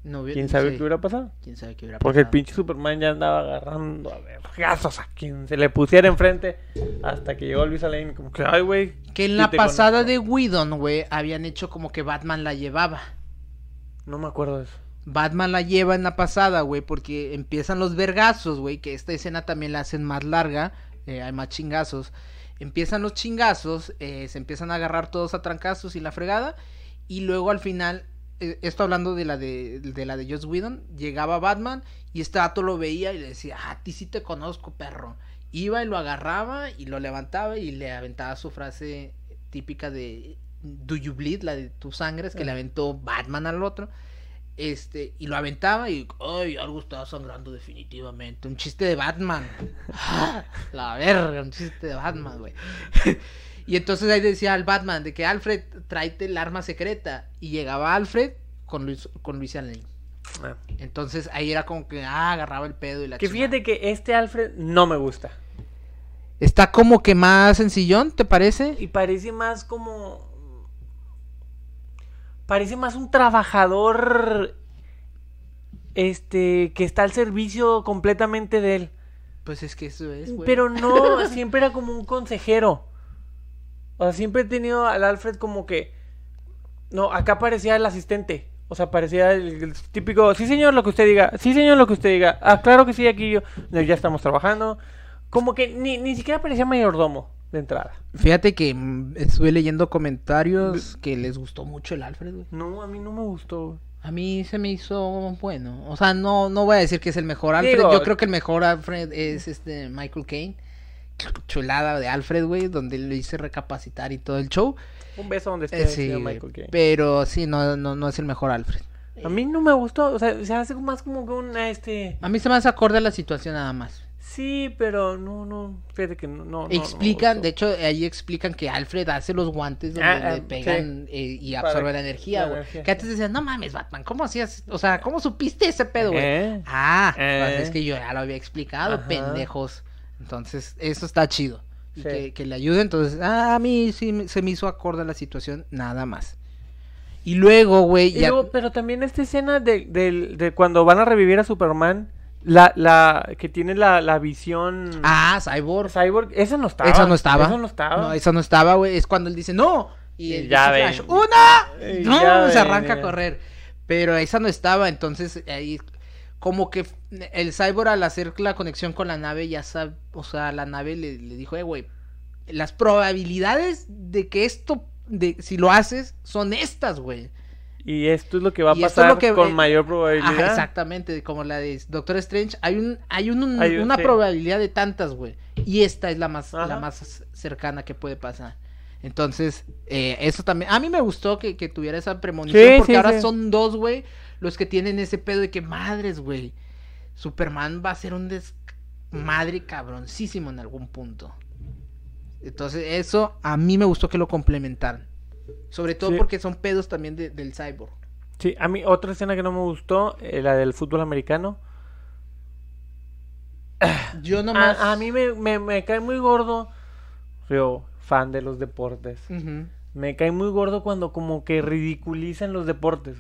No hubiera- ¿quién sabe sí, qué hubiera pasado? quién sabe qué hubiera Porque el pinche Superman ya andaba agarrando a vergazos a quien se le pusiera enfrente hasta que llegó Luis Lane como que, ay, güey. Que en la pasada conozco". de Whedon, güey, habían hecho como que Batman la llevaba. No me acuerdo de eso. Batman la lleva en la pasada, güey, porque empiezan los vergazos, güey, que esta escena también la hacen más larga, eh, hay más chingazos. Empiezan los chingazos, eh, se empiezan a agarrar todos a trancazos y la fregada, y luego al final eh, esto hablando de la de, de la de Joss Whedon, llegaba Batman y este dato lo veía y le decía, ah, a ti sí te conozco, perro. Iba y lo agarraba y lo levantaba y le aventaba su frase típica de Do you bleed, la de tu sangre, es que le aventó Batman al otro. Este, y lo aventaba y, ay, algo estaba sangrando definitivamente. Un chiste de Batman. la verga, un chiste de Batman, güey. y entonces ahí decía al Batman de que Alfred, tráete el arma secreta. Y llegaba Alfred con Luis, con Luis Lane. Ah. Entonces ahí era como que, ah, agarraba el pedo y la Que fíjate que este Alfred no me gusta. Está como que más sencillón, ¿te parece? Y parece más como parece más un trabajador este que está al servicio completamente de él. Pues es que eso es, güey. Pero no, siempre era como un consejero. O sea, siempre he tenido al Alfred como que no, acá parecía el asistente. O sea, parecía el, típico, sí señor, lo que usted diga, sí señor, lo que usted diga. Ah, claro que sí, aquí yo, ya estamos trabajando. Como que ni, ni siquiera parecía mayordomo de entrada. Fíjate que mm, estuve leyendo comentarios que les gustó mucho el Alfred, güey. No, a mí no me gustó. A mí se me hizo bueno. O sea, no, no voy a decir que es el mejor Alfred. Yo creo que el mejor Alfred es este Michael Caine. Chulada de Alfred, güey, donde le hice recapacitar y todo el show. Un beso donde esté eh, Michael Caine. Pero sí, no, no, no es el mejor Alfred. A mí no me gustó, o sea, se hace más como que un este... A mí se me hace acorde a la situación nada más. Sí, pero no, no, fíjate que no. no explican, de hecho, ahí explican que Alfred hace los guantes donde ah, le ah, pegan eh, y absorbe la energía, güey. Que antes decían, no mames, Batman, ¿cómo hacías? O sea, ¿cómo supiste ese pedo, güey? ¿Eh? Ah, pues es que yo ya lo había explicado, pendejos. Entonces, eso está chido. Y que, le ayude, entonces, ah, a mí sí se me hizo acorde a la situación, nada más. Y luego, güey, ya... pero también esta escena de, de, de cuando van a revivir a Superman la, la, que tiene la, la visión. Ah, Cyborg. Cyborg, esa no estaba. Esa no estaba. Esa no estaba. No, esa no estaba, güey. Es cuando él dice, no. Y, ya Flash, ¡una! no, se arranca a correr. Pero esa no estaba, entonces ahí. Como que el Cyborg al hacer la conexión con la nave ya sabe. O sea, la nave le, le dijo, eh, güey. Las probabilidades de que esto. De, si lo haces, son estas, güey. Y esto es lo que va a pasar con mayor probabilidad. exactamente, como la de Doctor Strange. Hay un, hay, un, una probabilidad de tantas, güey. Y esta es la más, la más cercana que puede pasar. Entonces, eh, eso también. A mí me gustó que, tuviera esa premonición. porque ahora son dos, güey, los que tienen ese pedo de que madres, güey. Superman va a ser un desmadre cabroncísimo en algún punto. Entonces, eso a mí me gustó que lo complementaran. Sobre todo porque son pedos también del cyborg. Sí, a mí otra escena que no me gustó, eh, la del fútbol americano. Yo nomás... A, a mí me, me, cae muy gordo, yo, fan de los deportes. Me cae muy gordo cuando como que ridiculizan los deportes.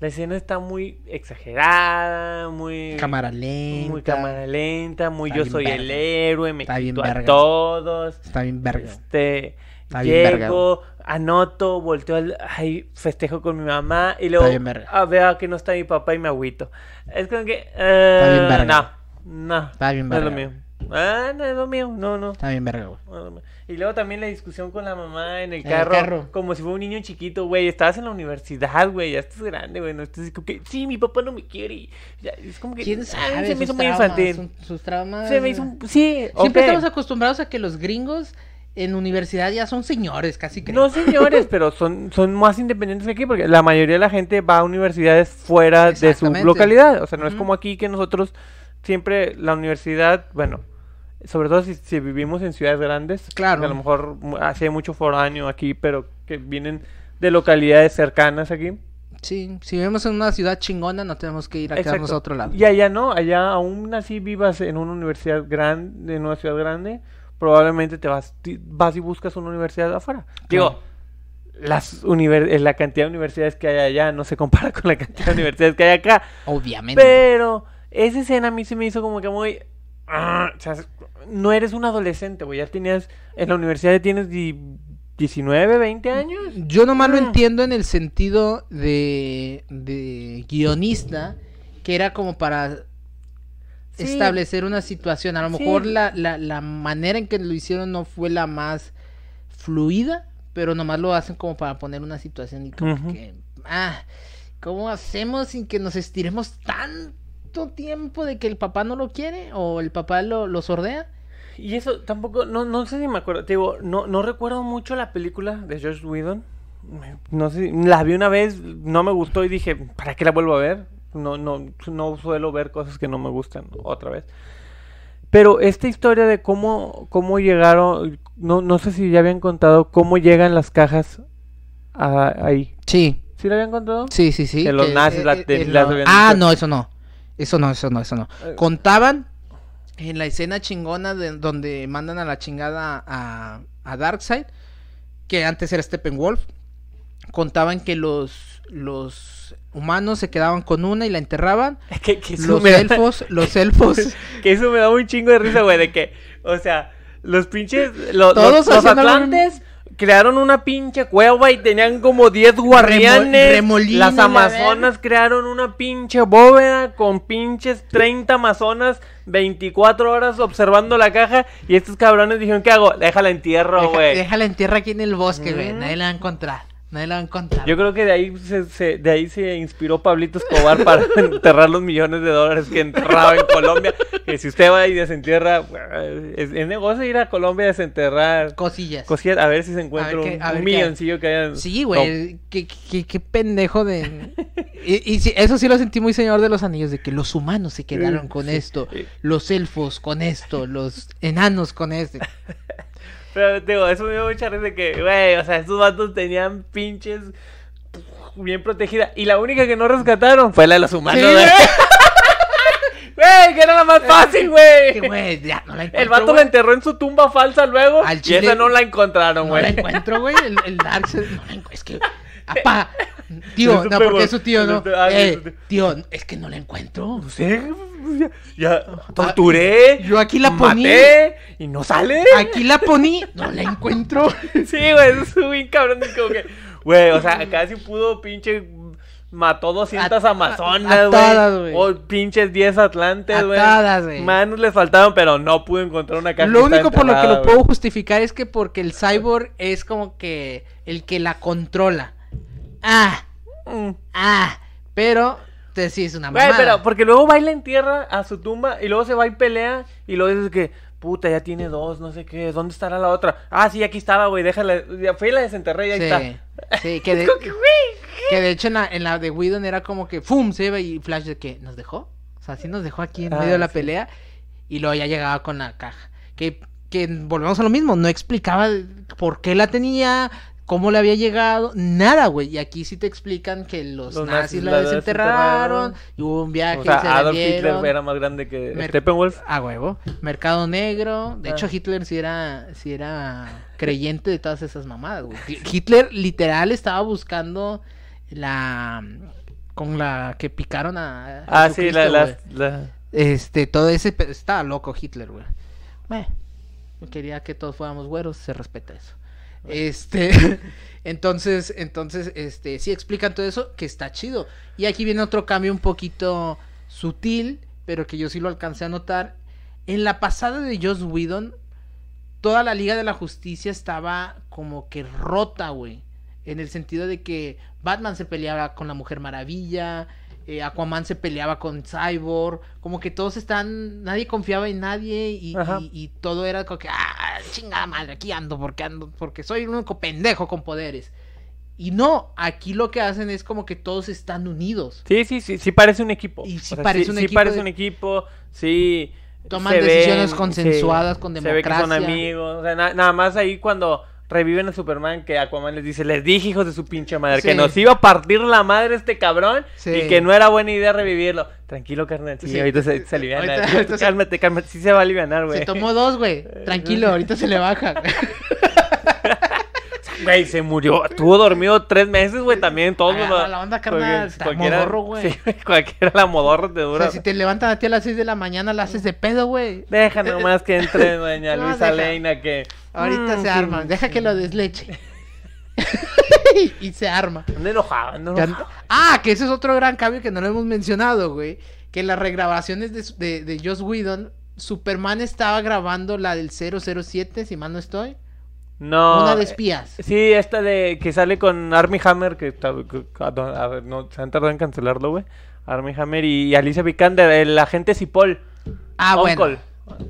La escena está muy exagerada, muy... Cámara lenta. Muy cámara lenta, muy yo soy el héroe, me quito a todos. Está bien verga. Este... Llego, anoto, volteo al, ay, festejo con mi mamá y luego ah, veo que no está mi papá y me agüito. Es como que eh, no, no, está bien verga. No es lo mío. Ah, no es lo mío, no, no. Está bien verga, güey. y luego también la discusión con la mamá en el, carro, como si fuera un niño chiquito, güey, estabas en la universidad, güey, ya estás grande, güey, no estás como que, sí, mi papá no me quiere. Ya, es como que ¿Quién sabe? se me hizo muy infantil. Sus, traumas. Se me hizo, sí, Siempre estamos acostumbrados a que los gringos en universidad ya son señores, casi creo. No señores, pero son, son más independientes que aquí, porque la mayoría de la gente va a universidades fuera de su localidad. O sea, no es como aquí que nosotros siempre la universidad, bueno, sobre todo si, vivimos en ciudades grandes, claro. a lo mejor hace mucho foráneo aquí, pero que vienen de localidades cercanas aquí. Sí, si vivimos en una ciudad chingona, no tenemos que ir a quedarnos a otro lado. Y allá no, allá aún así vivas en una universidad grande, en una ciudad grande, probablemente te vas, vas y buscas una universidad afuera. Digo, las eh, la cantidad de universidades que hay allá no se compara con la cantidad de universidades que hay acá. Obviamente. Pero esa escena a mí se me hizo como que muy... Ah, o sea, no eres un adolescente, güey. Ya tenías... En la universidad tienes 19, 20 años. Yo nomás lo mm. entiendo en el sentido de, de guionista, que era como para establecer una situación. A lo mejor la, la, la, manera en que lo hicieron no fue la más fluida, pero nomás lo hacen como para poner una situación y como que ah, ¿cómo hacemos sin que nos estiremos tanto tiempo de que el papá no lo quiere o el papá lo, lo sordea? Y eso tampoco, no, no sé si me acuerdo, te digo, no, no recuerdo mucho la película de Josh Whedon. No sé, la vi una vez, no me gustó y dije, ¿para qué la vuelvo a ver? No, no, no suelo ver cosas que no me gustan otra vez. Pero esta historia de cómo, cómo llegaron, no, no sé si ya habían contado cómo llegan las cajas a- ahí. Sí, ¿Sí lo habían contado? sí, sí, sí. Que los nazis eh, eh, las habían Ah, no, eso no. Eso no, eso no, eso no. Eh. Contaban en la escena chingona de donde mandan a la chingada a, a Darkseid, que antes era Steppenwolf. Contaban que los, los humanos se quedaban con una y la enterraban. Que, que eso Los da- elfos, los elfos. que eso me da un chingo de risa, güey, de que, o sea, los pinches, lo- Todos los, atlantes crearon una pinche cueva y tenían como 10 guardianes. las la amazonas crearon una pinche bóveda con pinches 30 amazonas 24 horas observando la caja y estos cabrones dijeron, ¿qué hago? Déjala entierro, Deja- güey. déjala en tierra aquí en el bosque, güey. Mm. Nadie la va a encontrar. Nadie la va a encontrar. Yo creo que de ahí se, se- de ahí se inspiró Pablito Escobar para enterrar los millones de dólares que enterraba en Colombia. Que si usted va y desentierra, eh, es, es negocio ir a Colombia a desenterrar Cosillas. cosillas, a ver si se encuentra un, milloncillo que hayan. Sí, güey. Qué, qué- qué pendejo de. y, y sí, eso sí lo sentí muy señor de los anillos, de que los humanos se quedaron con Sí. esto, Sí. los elfos con esto, los enanos con este. Pero digo, eso me dio mucha risa de que, güey, o sea, estos vatos tenían pinches bien protegida. Y la única que no rescataron fue la de los humanos, Sí, güey. que era la más fácil, güey. güey, ya no la. El vato güey. la enterró en su tumba falsa luego. Al y chile- esa no la encontraron, No güey. la encuentro, güey. El, el. No la encuentro. Es que. Apá. Tío, no, porque es su tío, ¿no? Ah, Eh, tío. es que no la encuentro. No sé, ya, ya torturé. Yo aquí la poní. Maté y no sale. Aquí la poní, no la encuentro. Sí, güey, es bien cabrón. Es como que, güey, o sea, casi pudo pinche. Mató 200 A- a- amazonas, güey. O pinches 10 atlantes, güey. Manos les faltaban, pero no pudo encontrar una caja. Lo único por lo que lo puedo justificar es que porque el cyborg es como que el que la controla. Ah, Mm. ah, pero te sí es una Güey, mamada. pero porque luego baila en tierra a su tumba y luego se va y pelea y luego dices que, puta, ya tiene dos, no sé qué, ¿dónde estará la otra? Ah, sí, aquí estaba, güey, déjala, ya fue y la desenterré y ahí sí, está. sí, que de, que, de hecho en la, en la de Whedon era como que ¡fum! se iba y Flash de que nos dejó. O sea, sí nos dejó aquí en Ah, medio de la sí. pelea y luego ya llegaba con la caja. Que, que volvemos a lo mismo, no explicaba por qué la tenía, cómo le había llegado, nada, güey. Y aquí sí te explican que los, Los nazis, nazis la desenterraron, desenterraron. y hubo un viaje O se sea, Adolf. Hitler era más grande que Mer- Steppenwolf. A huevo. Mercado negro. De Ah. hecho, Hitler sí era, sí era creyente de todas esas mamadas, güey. Hitler literal estaba buscando la... Con la que picaron a... Ah, sí, la, Este, todo ese... Estaba loco Hitler, güey. Bueno, quería que todos fuéramos güeros, se respeta eso. Este, entonces, entonces, este, sí explican todo eso, que está chido. Y aquí viene otro cambio un poquito sutil, pero que yo sí lo alcancé a notar. En la pasada de Joss Whedon, toda la Liga de la Justicia estaba como que rota, güey. En el sentido de que Batman se peleaba con la Mujer Maravilla, eh, Aquaman se peleaba con Cyborg, como que todos están, nadie confiaba en nadie y, Ajá. y- y todo era como que, ah, chingada madre, aquí ando porque ando, porque soy el único pendejo con poderes. Y no, aquí lo que hacen es como que todos están unidos. Sí, sí, sí, sí parece un equipo. Y sí O sea, parece un sí equipo parece de- un equipo, sí. Toman decisiones ven, consensuadas, con Se ve que son democracia. amigos. O sea, na- nada más ahí cuando reviven a Superman que Aquaman les dice, les dije hijos de su pinche madre, que nos iba a partir la madre este cabrón Sí. y que no era buena idea revivirlo. Tranquilo, carnal. Sí, Sí. ahorita se, se aliviana. Ahorita- ahorita se- cálmate, cálmate. Sí se va a aliviar, güey. Se tomó dos, güey. Tranquilo, ahorita se le baja. Güey, se murió. Estuvo dormido tres meses, güey, también. Todos los- la onda, carnal, cualquiera- modorro, güey. Sí, cualquiera la modorra te O dura. sea, si te levantan a ti a las 6 de la mañana, la haces de pedo, güey. Deja nomás que entre doña No, Luisa deja. Leina que... Ahorita Mm, se sí, arman. Deja que lo desleche. y se arma. Ando enojado, ando enojado. Ah, que ese es otro gran cambio que no lo hemos mencionado, güey. Que en las regrabaciones de, de, de Joss Whedon, Superman estaba grabando la del 007, si mal no estoy. No. Una de eh, espías. Sí, esta de que sale con Army Hammer, que, está- que- a, a no, se han tardado en cancelarlo, güey. Army Hammer y, Alicia Vikander, el agente Cipoll. Ah, Uncle. bueno.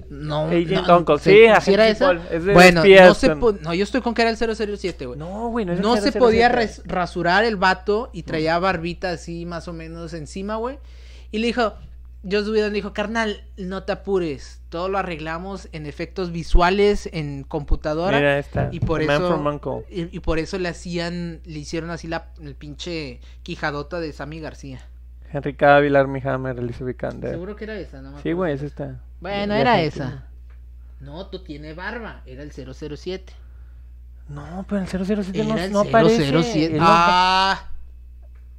No, Agent no, Uncle. ¿se- Sí, Agente era esa? Es de bueno, espías no, se con- no, yo estoy con que era el 007, güey. No, güey, no es el No se 007. podía res- rasurar el vato y traía barbita así más o menos encima, güey. Y le dijo, Whedon le dijo, carnal, no te apures. Todo lo arreglamos en efectos visuales, en computadora. Mira esta. y por Man eso y, y por eso le hacían, le hicieron así la el pinche quijadota de Sammy García. Henry Cavill, Army Hammer, Alicia Vikander. Seguro que era esa, no me Sí, güey, es esta. Bueno, era esa. No, tú tienes barba, era el 007. que- No, pero el 007 no, Era el no aparece. 007. Él no- Ah,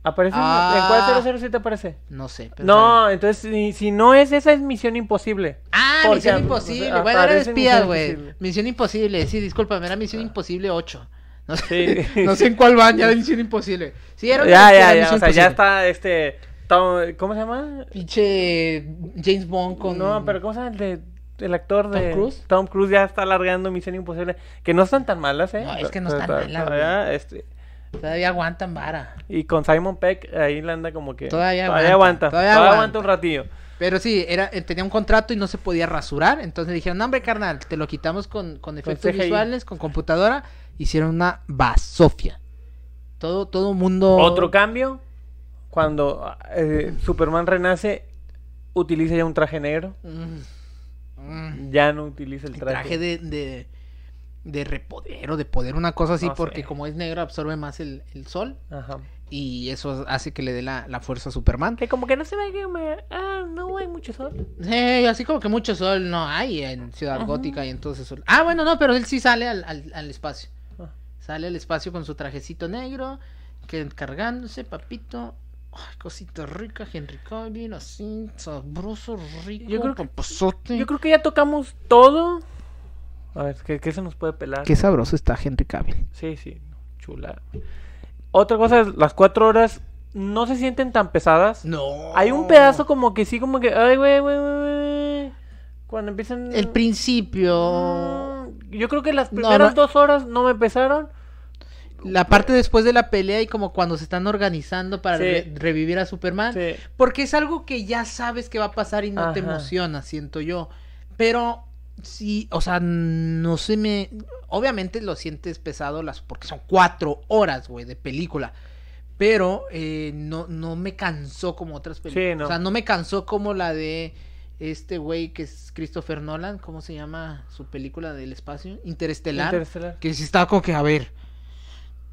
aparece en- ¿En Ah. cuál 007 aparece? no sé. pero No, entonces si, si no es esa es Misión Imposible. Ah, Porque, Misión o Imposible. sea, bueno, era espías, Misión güey. Imposible. Misión Imposible. Sí, discúlpame, era Misión Imposible 8. No sé, Sí. no sé en cuál van ya de Misión Imposible. Sí, era Ya, ya, ya, o sea, ya está este Tom- ¿cómo se llama? Pinche James Bond con. No, pero ¿cómo se llama el de el actor de ¿Tom Cruise? Tom Cruise ya está alargando Misión Imposible, que no están tan malas, ¿eh? No, es que no están malas, todavía, este, Todavía aguantan vara. y con Simon Peck ahí le anda como que Todavía aguanta, aguanta, todavía, todavía aguanta. aguanta. un ratillo. Pero sí, era, eh, tenía un contrato y no se podía rasurar. Entonces dijeron, no, hombre, carnal, te lo quitamos con, con efectos visuales, con computadora. Hicieron una basofia. Todo, todo mundo. Otro cambio cuando eh, Superman renace utiliza ya un traje negro, Mm. Mm. ya no utiliza el El traje. traje de, de, de repoder o de poder, una cosa así, No porque sé. como es negro absorbe más el, el sol Ajá. Y eso hace que le dé la, la fuerza a Superman. Que como que no se ve que me... ah, no hay mucho sol. Eh, así como que mucho sol no hay en Ciudad Ajá. Gótica y entonces sol. Ah, bueno, no, pero él sí sale al, al, al espacio. Ah. Sale al espacio con su trajecito negro, que cargándose, papito. Ay, cosita rica, Henry Cavill, así, sabroso, rico, Yo creo que-. Yo creo que ya tocamos todo. A ver, ¿qué, qué se nos puede pelar? Qué sabroso está Henry Cavill. Sí, sí, chula. Otra cosa es, las cuatro horas no se sienten tan pesadas. No. Hay un pedazo como que sí, como que, ay, güey, güey, güey, güey. Cuando empiezan... El principio. Mm, Yo creo que las primeras no. dos horas no me pesaron. La parte después de la pelea y como cuando se están organizando para Sí. re- revivir a Superman. Sí. Porque es algo que ya sabes que va a pasar y no te emociona, siento yo. Pero sí, o sea, no se me... Obviamente lo sientes pesado las porque son cuatro horas, güey, de película. Pero eh, no, no me cansó como otras películas. Sí, no. O sea, no me cansó como la de este güey que es Christopher Nolan. ¿Cómo se llama su película del espacio? Interestelar. Interestelar. Que sí estaba como que, a ver.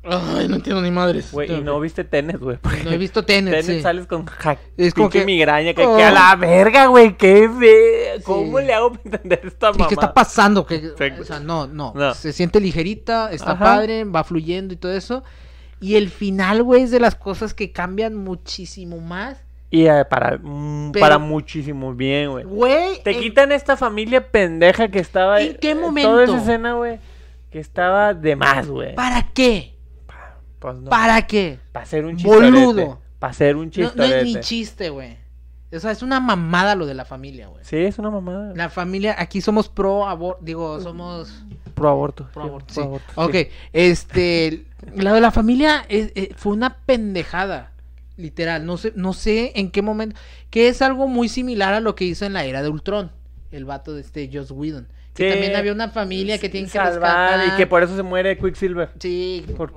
Ay, no entiendo ni madres. Güey, y no viste Tenet, güey. No he visto Tenet, Tenet sí. sales con ja, Es como que- migraña, que, Oh. que a la verga, güey, qué fe... ¿Cómo Sí. le hago para entender esta Sí, mamá? ¿qué está pasando? Que, o sea, no, no, No. Se siente ligerita, está Ajá. padre, va fluyendo y todo eso. Y el final, güey, es de las cosas que cambian muchísimo más. Y eh, para, mm, Pero- para muchísimo bien, güey. Güey. Te en- quitan esta familia pendeja que estaba... ¿En qué eh, momento? Toda esa escena, güey, que estaba de más, güey. ¿Para qué? Pues no. ¿Para qué? Para hacer un chistorete. Boludo. Para hacer un No, chistorete. no es ni chiste, güey. O sea, es una mamada lo de la familia, güey. Sí, es una mamada. La familia, aquí somos pro aborto, digo, somos Pro aborto. pro sí, aborto. pro sí. aborto, ok, sí. este, la de la familia es- eh, fue una pendejada, literal. No sé, no sé en qué momento, que es algo muy similar a lo que hizo en la era de Ultron, el vato de este Joss Whedon. Que también había una familia que tiene que rescatar. y que por eso se muere Quicksilver. Sí. Por,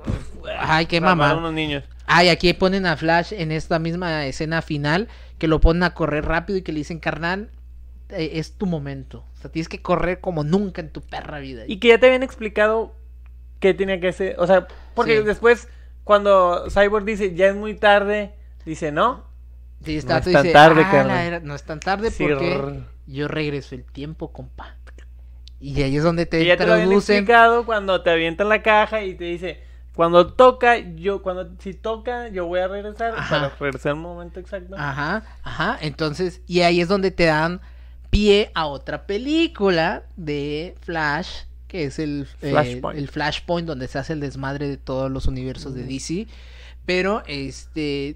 Ay, qué mamá. unos niños. Ay, aquí ponen a Flash en esta misma escena final, que lo ponen a correr rápido y que le dicen, carnal, es tu momento. O sea, tienes que correr como nunca en tu perra vida. Y que ya te habían explicado qué tenía que hacer. O sea, porque Sí. después, cuando Cyborg dice ya es muy tarde, dice no. Sí, No está, es tú tan tarde, "Ah, carnal". la era- no es tan tarde porque yo regreso el tiempo, compa. Y ahí es donde te Y ya te lo habían explicado cuando te avientan la caja y te dice, cuando toca, yo, cuando, si toca, yo voy a regresar Ajá. para regresar al momento exacto. Ajá, ajá. Entonces, y ahí es donde te dan pie a otra película de Flash, que es el eh, Flashpoint. el Flashpoint, donde se hace el desmadre de todos los universos de DC. Pero, este,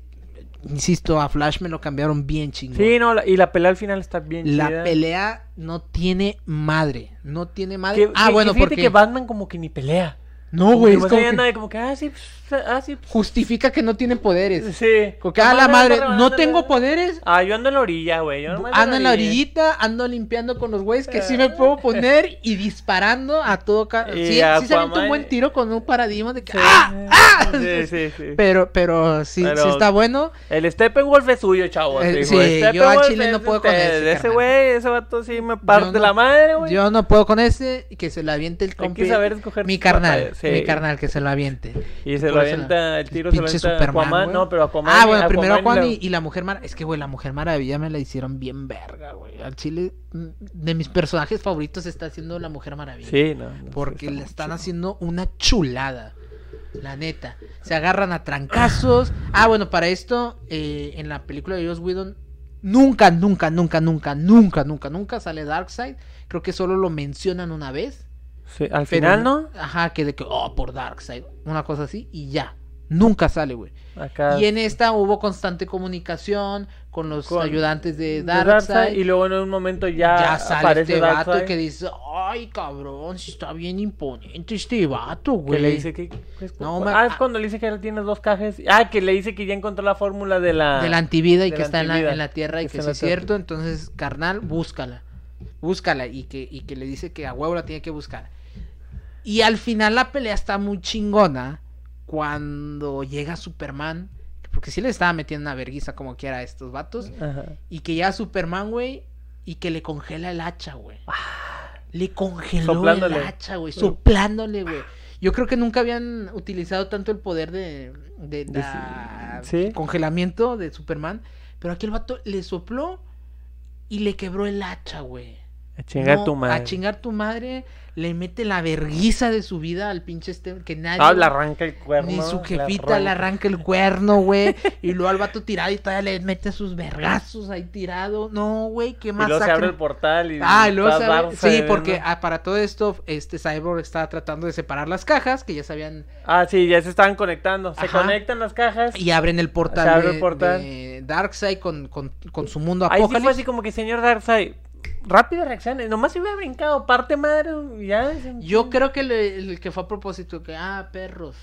insisto, a Flash me lo cambiaron bien chingón. Sí, no, y la pelea al final está bien La chida. pelea no tiene madre. No tiene madre. Que- ah, que- bueno, porque. que Batman como que ni pelea. No, güey. es como que como que, ah, sí, pues, ah, sí. Justifica que no tiene poderes. Sí. Como que, ah, la madre, no tengo poderes. Ah, yo ando en la orilla, güey. Yo Ando en la orillita, ando limpiando con los güeyes que sí me puedo poner y disparando a todo. ca- Y Sí, sí se avienta un buen tiro con un paradigma de que. Sí. ¡Ah! Sí, sí, sí. Pero, pero sí, Pero- sí está bueno. El Steppenwolf es suyo, chavo. Eh, sí, yo Steppenwolf chile no puedo con usted. ese, Ese güey, ese vato sí me parte no- la madre, güey. Yo no puedo con ese y que se lo aviente el Hay compi. que saber escoger Mi carnal, mi carnal, que se lo aviente. Y se lo avienta, el tiro se lo avienta Superman, Aquaman. güey. No, pero Aquaman. Ah, bueno, primero Aquaman Aquaman y, y la Mujer Maravilla. Es que, güey, la Mujer Maravilla me la hicieron bien verga, güey. Al chile, mm, de mis personajes favoritos está haciendo la Mujer Maravilla. Sí, no. no, Porque está le están chido. haciendo una chulada. La neta. Se agarran a trancazos. Ah, bueno, para esto, eh, en la película de Joss Whedon, nunca, nunca, nunca, nunca, nunca, nunca, nunca sale Darkseid. Creo que solo lo mencionan una vez. Sí, al pero final, ¿no? Ajá, que de que, oh, por Darkseid. Una cosa así y ya. Nunca sale, güey. Acá. Y en esta hubo constante comunicación con los Con- ayudantes de de Darkseid. Y luego en un momento ya, ya sale aparece este vato que dice, ay, cabrón, si está bien imponente este vato, Que güey. le dice que. es No, ah, es ah. cuando le dice que tiene dos cajas. Ah, que le dice que ya encontró la fórmula de la. de la antivida y de que está en la, en la tierra y que que, sí es cierto, entonces, carnal, búscala. Búscala y que, y que le dice que a huevo la tiene que buscar. Y al final la pelea está muy chingona cuando llega Superman, porque sí le estaba metiendo una verguiza como quiera a estos vatos, Ajá. y que ya Superman, güey, y que le congela el hacha, güey. Le congeló Soplándole. el hacha, güey, soplándole, güey. Yo creo que nunca habían utilizado tanto el poder de, de, De- la- sí. congelamiento de Superman. Pero aquí el vato le sopló y le quebró el hacha, güey. A chingar No, tu madre. A chingar tu madre. Le mete la verguiza de su vida al pinche este que nadie. Ah, le arranca el cuerno. Ni su le jefita le arranca el cuerno, güey. y luego al vato tirado y todavía le mete sus vergazos ahí tirado. No, güey, qué Y más luego se abre el portal y. Ah, y luego está se abre- Sí, porque ah, para todo esto, este Cyborg estaba tratando de separar las cajas, que ya sabían, Ah, sí, ya se estaban conectando. Se Ajá. conectan las cajas. y abren el portal, Se abre de, el portal. de Darkseid con, con, con su mundo Ahí sí apocalipsis. fue así como que, señor Darkseid, rápida reacción. Nomás se hubiera brincado, parte madre. Ya. Yo creo que el que fue a propósito, que, ah, perros,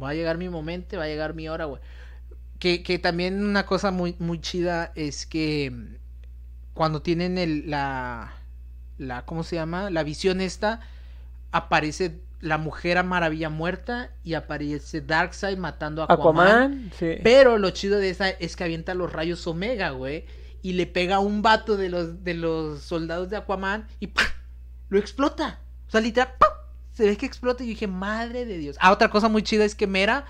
va a llegar mi momento, va a llegar mi hora, güey. Que, que también una cosa muy, muy chida es que mm, cuando tienen el, la, la, ¿cómo se llama? La visión esta, aparece la mujer maravilla muerta y aparece Darkseid matando a Aquaman. Aquaman, sí. Pero lo chido de esa es que avienta los rayos Omega, güey. Y le pega a un vato de los, de los soldados de Aquaman y lo explota. O sea, literal, se ve que explota. Y yo dije, madre de Dios. Ah, otra cosa muy chida es que Mera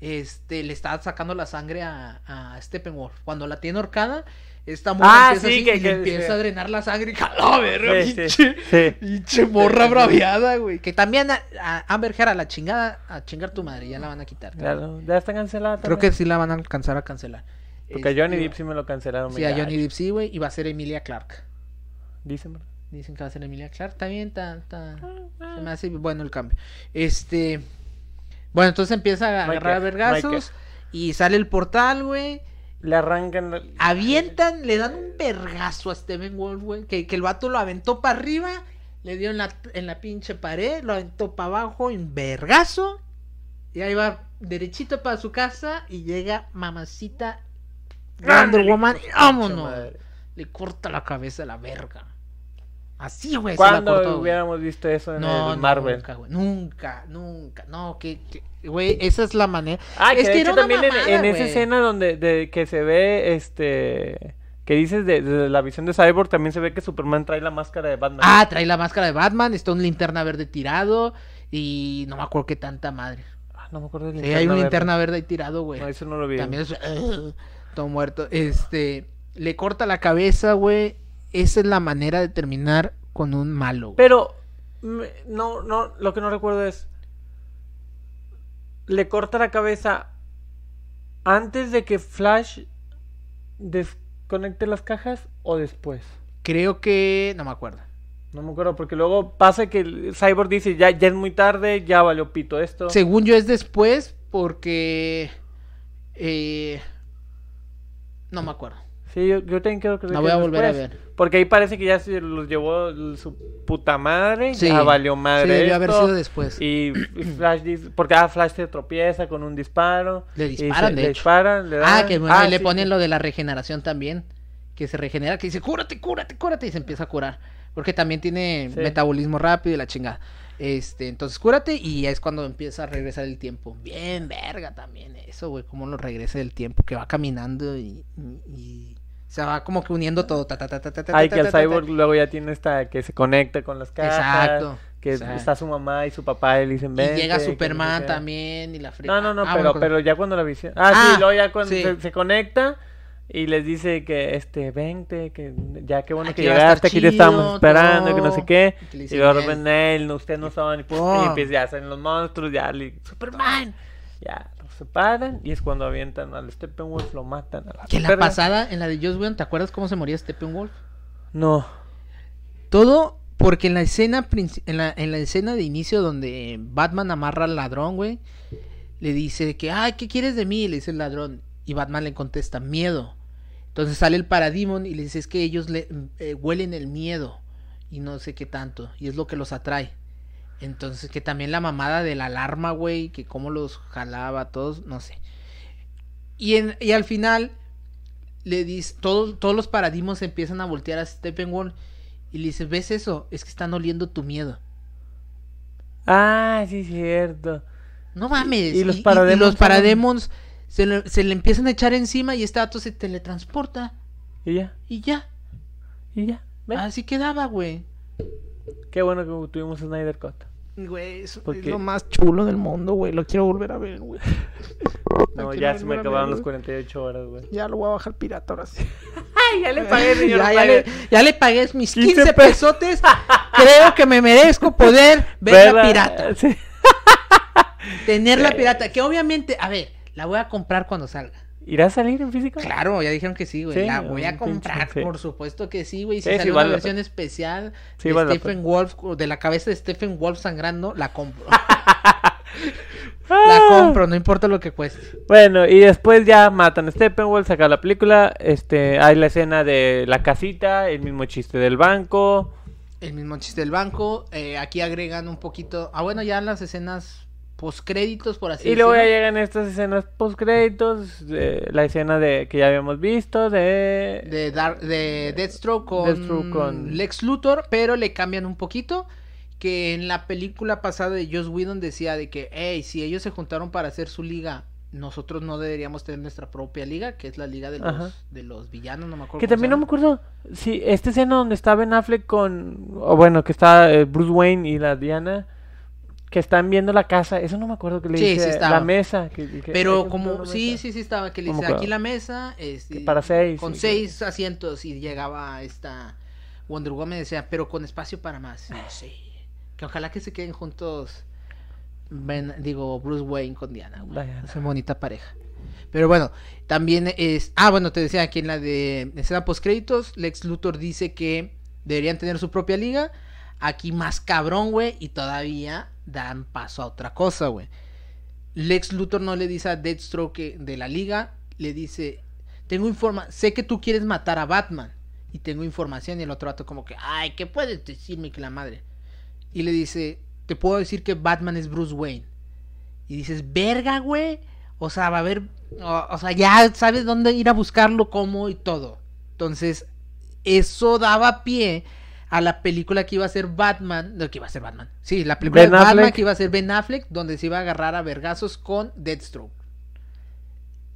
este, le está sacando la sangre a, a Steppenwolf. Cuando la tiene horcada, esta morra Ah, empieza sí, así que- y que- empieza sí. a drenar la sangre. Y ¡jala, verga, Sí, pinche! Pinche morra braviada, güey. Que también a, a Amber Heard a la chingada, a chingar tu madre, ya la van a quitar. Lo- ya está cancelada. Creo también. que sí la van a alcanzar a cancelar. Porque a Johnny Este, Depp sí me lo cancelaron. Sí, a. Johnny Depp sí, güey. Y va a ser Emilia Clark. Dicen. Dicen que va a ser Emilia Clark. Está bien, está, está- Se me hace bueno el cambio. Este. Bueno, entonces empieza a agarrar vergazos. Y sale el portal, güey. Le arrancan. la- Avientan, le dan un vergazo a Steven Wolf, güey. Que, que el vato lo aventó para arriba. Le dio en la, en la pinche pared. Lo aventó para abajo. Un vergazo. Y ahí va derechito para su casa. Y llega mamacita Wonder Woman. de ¡Vámonos! Le corta la cabeza a la verga. Así, güey. se la ¿Cuándo hubiéramos visto eso en No, el Marvel? nunca, güey. Nunca, nunca. No, que, que- güey, esa es la manera. Ah, que Es de que hecho era una también en- mamada, en, esa escena donde de, que se ve este que dices de, de la visión de Cyborg también se ve que Superman trae la máscara de Batman. Ah, trae la máscara de Batman, está un linterna verde tirado y no me acuerdo qué tanta madre. Ah, no me acuerdo del Sí, hay un verde. linterna verde ahí tirado, güey. No, eso no lo vi. También es todo muerto. Este, le corta la cabeza, güey. Esa es la manera de terminar con un malo. güey. Pero no no lo que no recuerdo es le corta la cabeza antes de que Flash desconecte las cajas o después. Creo que no me acuerdo. No me acuerdo porque luego pasa que el Cyborg dice ya ya es muy tarde, ya valió pito esto. Según yo es después porque eh, No me acuerdo. Sí, yo, yo también creo que... La voy a volver a ver. Porque ahí parece que ya se los llevó su puta madre. Sí. Ya valió madre Sí, debió haber sido después. Y, y Flash dice... Porque ah, Flash se tropieza con un disparo. Le disparan, se- de le hecho. disparan, le Ah, que bueno, ah, le sí, ponen sí. lo de la regeneración también. Que se regenera, que dice, cúrate, cúrate, cúrate. Y se empieza a curar. Porque también tiene Sí. metabolismo rápido y la chingada. Este, entonces cúrate y ya es cuando empieza a regresar el tiempo. Bien, verga también eso, güey. Cómo lo regresa el tiempo. Que va caminando y, y- y se va como que uniendo todo. Ta, ta, ta, ta, ta, ta, Ay, que el cyborg luego ya tiene esta... Que se conecta con las cajas. Exacto. Que exacto. está su mamá y su papá y le dicen... Y llega Superman también y la frega. No, no, no, Ah, pero, bueno, pero ya cuando la visión. Ah, Ah, sí, luego ya cuando sí. se, se conecta y les dice que, este, vente, que ya qué bueno Aquí que llegaste, aquí te estábamos esperando, que no sé qué. Y luego "Él". ven él, no, ustedes no pum, Pum. y empieza, ya salen los monstruos, ya, Superman, ya, los separan y es cuando avientan al Steppenwolf, lo matan a la Que la pasada, en la de Joss Whedon, ¿te acuerdas cómo se moría Steppenwolf? No, Todo porque en la escena en la, en la escena de inicio donde Batman amarra al ladrón, güey, le dice que, ay, ¿qué quieres de mí? Le dice el ladrón. Y Batman le contesta, miedo. Entonces sale el Parademon y le dice, es que ellos le, eh, huelen el miedo. Y no sé qué tanto. Y es lo que los atrae. Entonces, que también la mamada de la alarma, güey, que cómo los jalaba a todos, no sé. Y, en, y al final, le dice, todos, todos los paradigmas empiezan a voltear a Steppenwolf y le dice, ¿ves eso? Es que están oliendo tu miedo. ah, sí, cierto. No mames. Y los y parademons los son- parademons se le, se le empiezan a echar encima y este dato se teletransporta. Y ya, Y ya. y ya. Así quedaba, güey. Qué bueno que tuvimos Snyder Cut. Güey, eso Porque- es lo más chulo del mundo, güey. Lo quiero volver a ver, güey. No, ya se me acabaron ver, las güey. 48 horas, güey. Ya lo voy a bajar pirata ahora sí. Ay, ya le pagué, señor. ya, ya le, ya le pagué mis 15 15 pesos. pesotes. Creo que me merezco poder ver la pirata. Sí. Tener la pirata. Que obviamente, a ver, la voy a comprar cuando salga. ¿Irá a salir en físico? Claro, ya dijeron que sí, güey. Sí, la voy a comprar, sí. por supuesto que sí, güey. Si Sí, sale una la versión especial de vale Stephen Wolf, de la cabeza de Stephen Wolf sangrando, la compro. la compro, no importa lo que cueste. Bueno, y después ya matan a Steppenwolf, saca la película. Este, hay la escena de la casita, el mismo chiste del banco. El mismo chiste del banco. eh, aquí agregan un poquito. Ah, bueno, ya las escenas postcréditos, por así y luego ya decirlo. llegan estas escenas post créditos, la escena de que ya habíamos visto de, de, Dar- de Deathstroke con, Deathstroke con- Lex Luthor, pero le cambian un poquito. Que en la película pasada de Joss Whedon decía de que, hey, si ellos se juntaron para hacer su liga, nosotros no deberíamos tener nuestra propia liga, que es la liga de Ajá. los, de los villanos, no me acuerdo. Que también no me acuerdo si esta escena donde está Ben Affleck con, o bueno, que está eh, Bruce Wayne y la Diana, que están viendo la casa, eso no me acuerdo que le Sí, sí dice estaba. la mesa. Que, Pero como, sí, mesa. sí, sí estaba, que le dice aquí la mesa, este, Que para seis, con sí, seis asientos y llegaba esta Wonder Woman y decía, pero con espacio para más. Que ojalá que se queden juntos, Ben- digo, Bruce Wayne con Diana. Diana. Esa bonita pareja. Pero bueno, también es, ah, bueno, te decía aquí en la de escena post créditos, Lex Luthor dice que deberían tener su propia liga. Aquí más cabrón, güey, y todavía dan paso a otra cosa, güey. Lex Luthor no le dice a Deathstroke de la liga, le dice, tengo informa, sé que tú quieres matar a Batman y tengo información y el otro vato como que, ay, ¿qué puedes decirme que la madre? Y le dice, te puedo decir que Batman es Bruce Wayne. Y dices, verga, güey. O sea, va a haber, o, o sea, ya sabes dónde ir a buscarlo, cómo y todo. Entonces, eso daba pie a la película que iba a ser Batman, no, que iba a ser Batman. Sí, la película Ben de Batman Affleck. que iba a ser Ben Affleck, donde se iba a agarrar a vergazos con Deathstroke.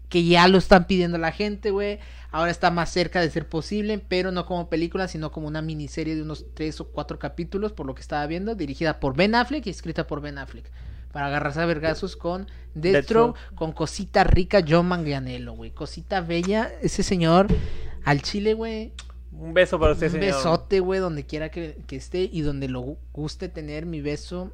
Que ya lo están pidiendo la gente, güey. Ahora está más cerca de ser posible, pero no como película, sino como una miniserie de unos tres o cuatro capítulos, por lo que estaba viendo, dirigida por Ben Affleck y escrita por Ben Affleck. Para agarrarse a vergazos con Deathstroke, con cosita rica John Manganiello, güey. Cosita bella, ese señor al chile, güey. Un beso para usted, Un señor. besote, güey, donde quiera que, que esté y donde lo gu- guste tener mi beso.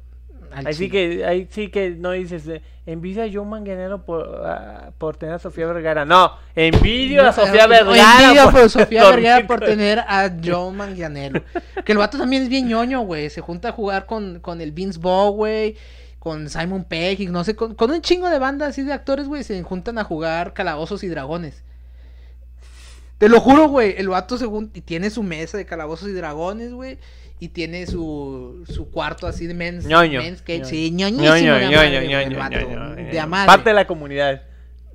Al Ahí sí chile. que, ahí sí que no dices, eh, envidia a Joe Manganero por, ah, por tener a Sofía Vergara. No, envidio a No, Sofía eh, Vergara. envidia por Sofía dormir Vergara por tener a Joe Manganiello. Que el vato también es bien ñoño, güey. Se junta a jugar con, con el Vince Vaughn, güey. Con Simon Pegg, y no sé, con, con un chingo de bandas así de actores, güey. Se juntan a jugar calabozos y dragones. Te lo juro, güey. El vato según. Y tiene su mesa de calabozos y dragones, güey. Y tiene su, su cuarto así de men's, Ñoño. men's cage. Ñoño. Sí, ñoñísimo. Ñoño, de ñoño, madre, güey, el ñoño, vato, ñoño, De. Parte de la comunidad.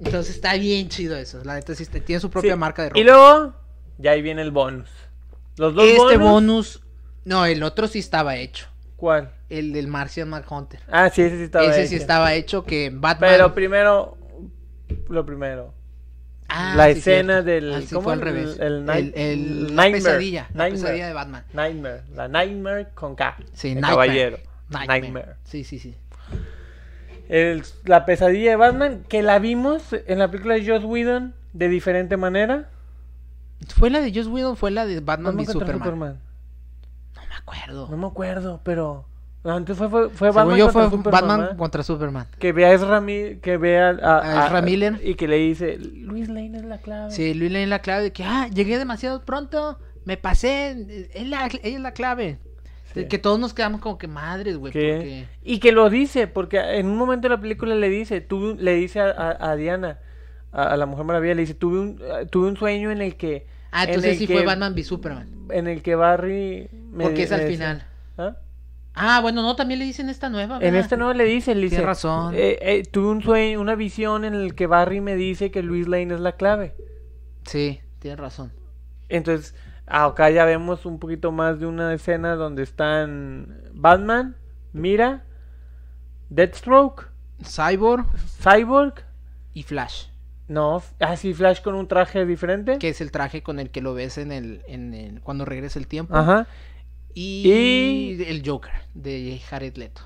Entonces está bien chido eso. La neta sí tiene su propia Sí. marca de ropa. Y luego, ya ahí viene el bonus. Los dos este bonus. bonus. No, el otro sí estaba hecho. ¿Cuál? El del Martian Manhunter. Ah, sí, ese sí estaba Ese sí hecho. estaba hecho que Batman. Pero primero, lo primero. Ah, la sí, escena del- Ah, sí, ¿cómo? fue al revés. El- el El, night- el- la Nightmare. pesadilla. La Nightmare. pesadilla de Batman. Nightmare. La Nightmare con K. Sí, el Nightmare. caballero. Nightmare. Nightmare. Sí, sí, sí. La pesadilla de Batman, que la vimos en la película de Joss Whedon de diferente manera. ¿Fue la de Joss Whedon fue la de Batman Superman? Superman. No me acuerdo. No me acuerdo, pero. Antes fue, fue, fue Según Batman yo contra fue Superman. Batman contra Superman. Que vea a Ezra Mi- que vea a, A Miller. y que le dice, Luis Lane es la clave. Sí, Luis Lane la clave de que, ah, llegué demasiado pronto, me pasé, es la- ella es la clave. Sí. que todos nos quedamos como que madres, güey, porque... Y que lo dice, porque en un momento de la película le dice, un- le dice a, a- a Diana, a, a la Mujer Maravilla, le dice, tuve un, tuve un sueño en el que... Ah, en entonces el sí que- fue Batman v Superman. En el que Barry... me- Porque es al me decía- final. ¿Ah? Ah, bueno, no, también le dicen esta nueva. En este no le dice, le dice... Tienes razón. eh, eh, tuve un sueño, una visión en el que Barry me dice que Luis Lane es la clave. Sí, tienes razón. Entonces, acá ya vemos un poquito más de una escena donde están Batman, Mira, Deathstroke, Cyborg Cyborg, y Flash, no, así Flash con un traje diferente. que es el traje con el que lo ves en el, en el- cuando regresa el tiempo. Ajá. Y, el Joker de Jared Leto.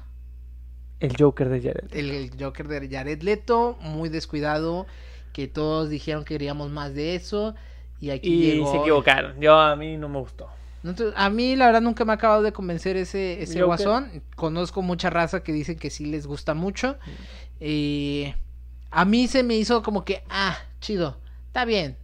El Joker de Jared. El, el Joker de Jared Leto, muy descuidado, que todos dijeron que queríamos más de eso. Y aquí Y llegó. se equivocaron. Yo a mí no me gustó. Entonces, a mí la verdad nunca me ha acabado de convencer ese, ese Joker. guasón. Conozco mucha raza que dicen que sí les gusta mucho. Y a mí se me hizo como que, ah, chido, está bien.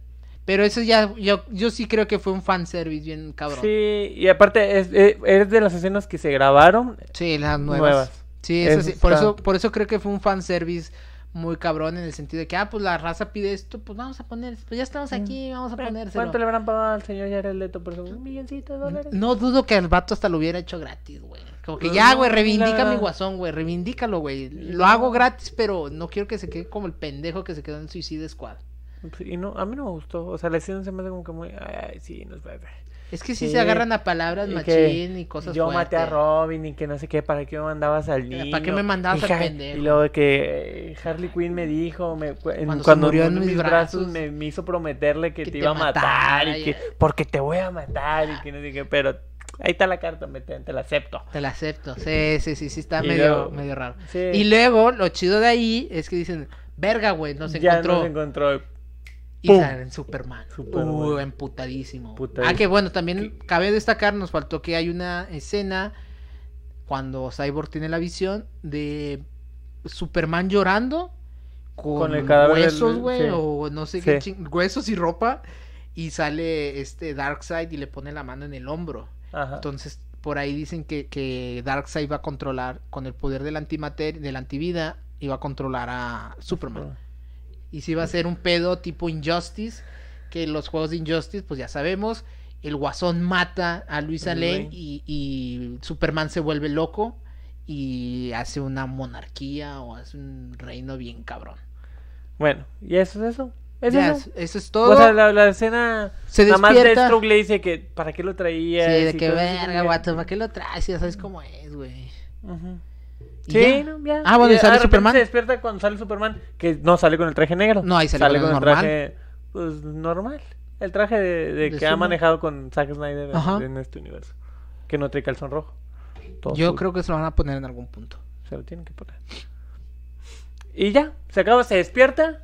Pero eso ya, yo, yo sí creo que fue un fanservice bien cabrón. Sí, Sí, y aparte es, eh, es de las escenas que se grabaron las nuevas. nuevas. Sí, eso Eso sí, por eso, por eso creo que fue un fanservice muy cabrón en el sentido de que, ah, pues la raza pide esto, pues vamos a poner, pues ya estamos aquí, vamos a ponérselo. ¿Cuánto le habrán pagado al señor Jared Leto por eso? Un milloncito de dólares. No dudo que el vato hasta lo hubiera hecho gratis, güey. Como que ya, güey, reivindica mi guasón, güey, reivindícalo, güey. Lo hago gratis, pero no quiero que se quede como el pendejo que se quedó en Suicide Squad. Y no, a mí no me gustó. O sea, la escena se me hace como que muy. Ay, sí, no es verdad. Es que sí, Sí. se agarran a palabras Y machín y cosas Yo maté a. Robin y que no sé qué, ¿para qué me mandabas al niño? ¿Para qué me mandabas Y al pendejo? Y luego que eh, Harley Quinn me dijo, me, Cuando cuando, murió en mis brazos, me, me hizo prometerle que, que te iba a matar y que, ya. porque te voy a matar y que no sé qué, pero ahí está la carta, me, te, te la acepto. Te la acepto. Sí, sí, sí, sí, está Y medio, luego- medio raro. Sí. Y luego, lo chido de ahí es que dicen, verga, güey, nos ya encontró. nos encontró. Y ¡Pum! salen Superman. Superman. Uh, emputadísimo. Putadísimo. Ah, que bueno, también cabe destacar, nos faltó que hay una escena cuando Cyborg tiene la visión de Superman llorando con, el huesos, güey, sí. o no sé qué, ching- huesos y ropa, y sale este Darkseid y le pone la mano en el hombro. Ajá. Entonces, por ahí dicen que, que Darkseid va a controlar, con el poder del antimater, de la antivida, iba a controlar a Superman. Y si va a ser un pedo tipo Injustice, que los juegos de Injustice, pues ya sabemos, el guasón mata a Luisa Luis Lane y, y Superman se vuelve loco y hace una monarquía o hace un reino bien cabrón. Bueno, ¿y eso es eso? ¿Es Ya, eso? es- eso es todo. O sea, la, la escena. Se Nada más. Deathstroke le dice que para qué lo traía. Sí, de que verga, guato, ¿para qué lo traes? Ya sabes cómo es, güey. Y Sí, ya. no, ya. Ah, bueno, ¿y sale Superman? Se despierta cuando sale Superman, que no sale con el traje negro. No, ahí sale con el con el normal. traje, pues, normal. El traje de, de De que ha manejado con Zack Snyder en- este universo. Que no trae calzón rojo. Todo Yo creo que se lo van a poner en algún punto. Se lo tienen que poner. Y ya, se acaba, se despierta.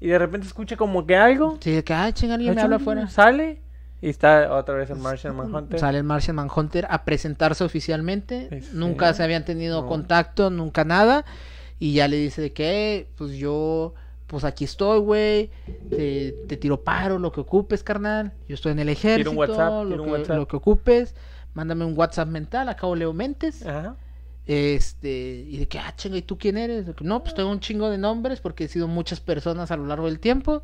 Y de repente escucha como que algo. Sí, que, ah, chinga, alguien me habla afuera. Sale. Y está otra vez el Martian Manhunter. Sale el Martian Manhunter a presentarse oficialmente. Este, Nunca se habían tenido no. contacto, nunca nada. Y ya le dice de que, "Eh, pues yo, pues aquí estoy, güey. Te, te tiro paro, lo que ocupes, carnal. Yo estoy en el ejército, WhatsApp, lo, un que, WhatsApp. lo que ocupes. Mándame un WhatsApp mental, acabo Leo Mentes. Ajá. Este, y de que, ah, chinga, ¿y tú quién eres? No, pues tengo un chingo de nombres porque he sido muchas personas a lo largo del tiempo.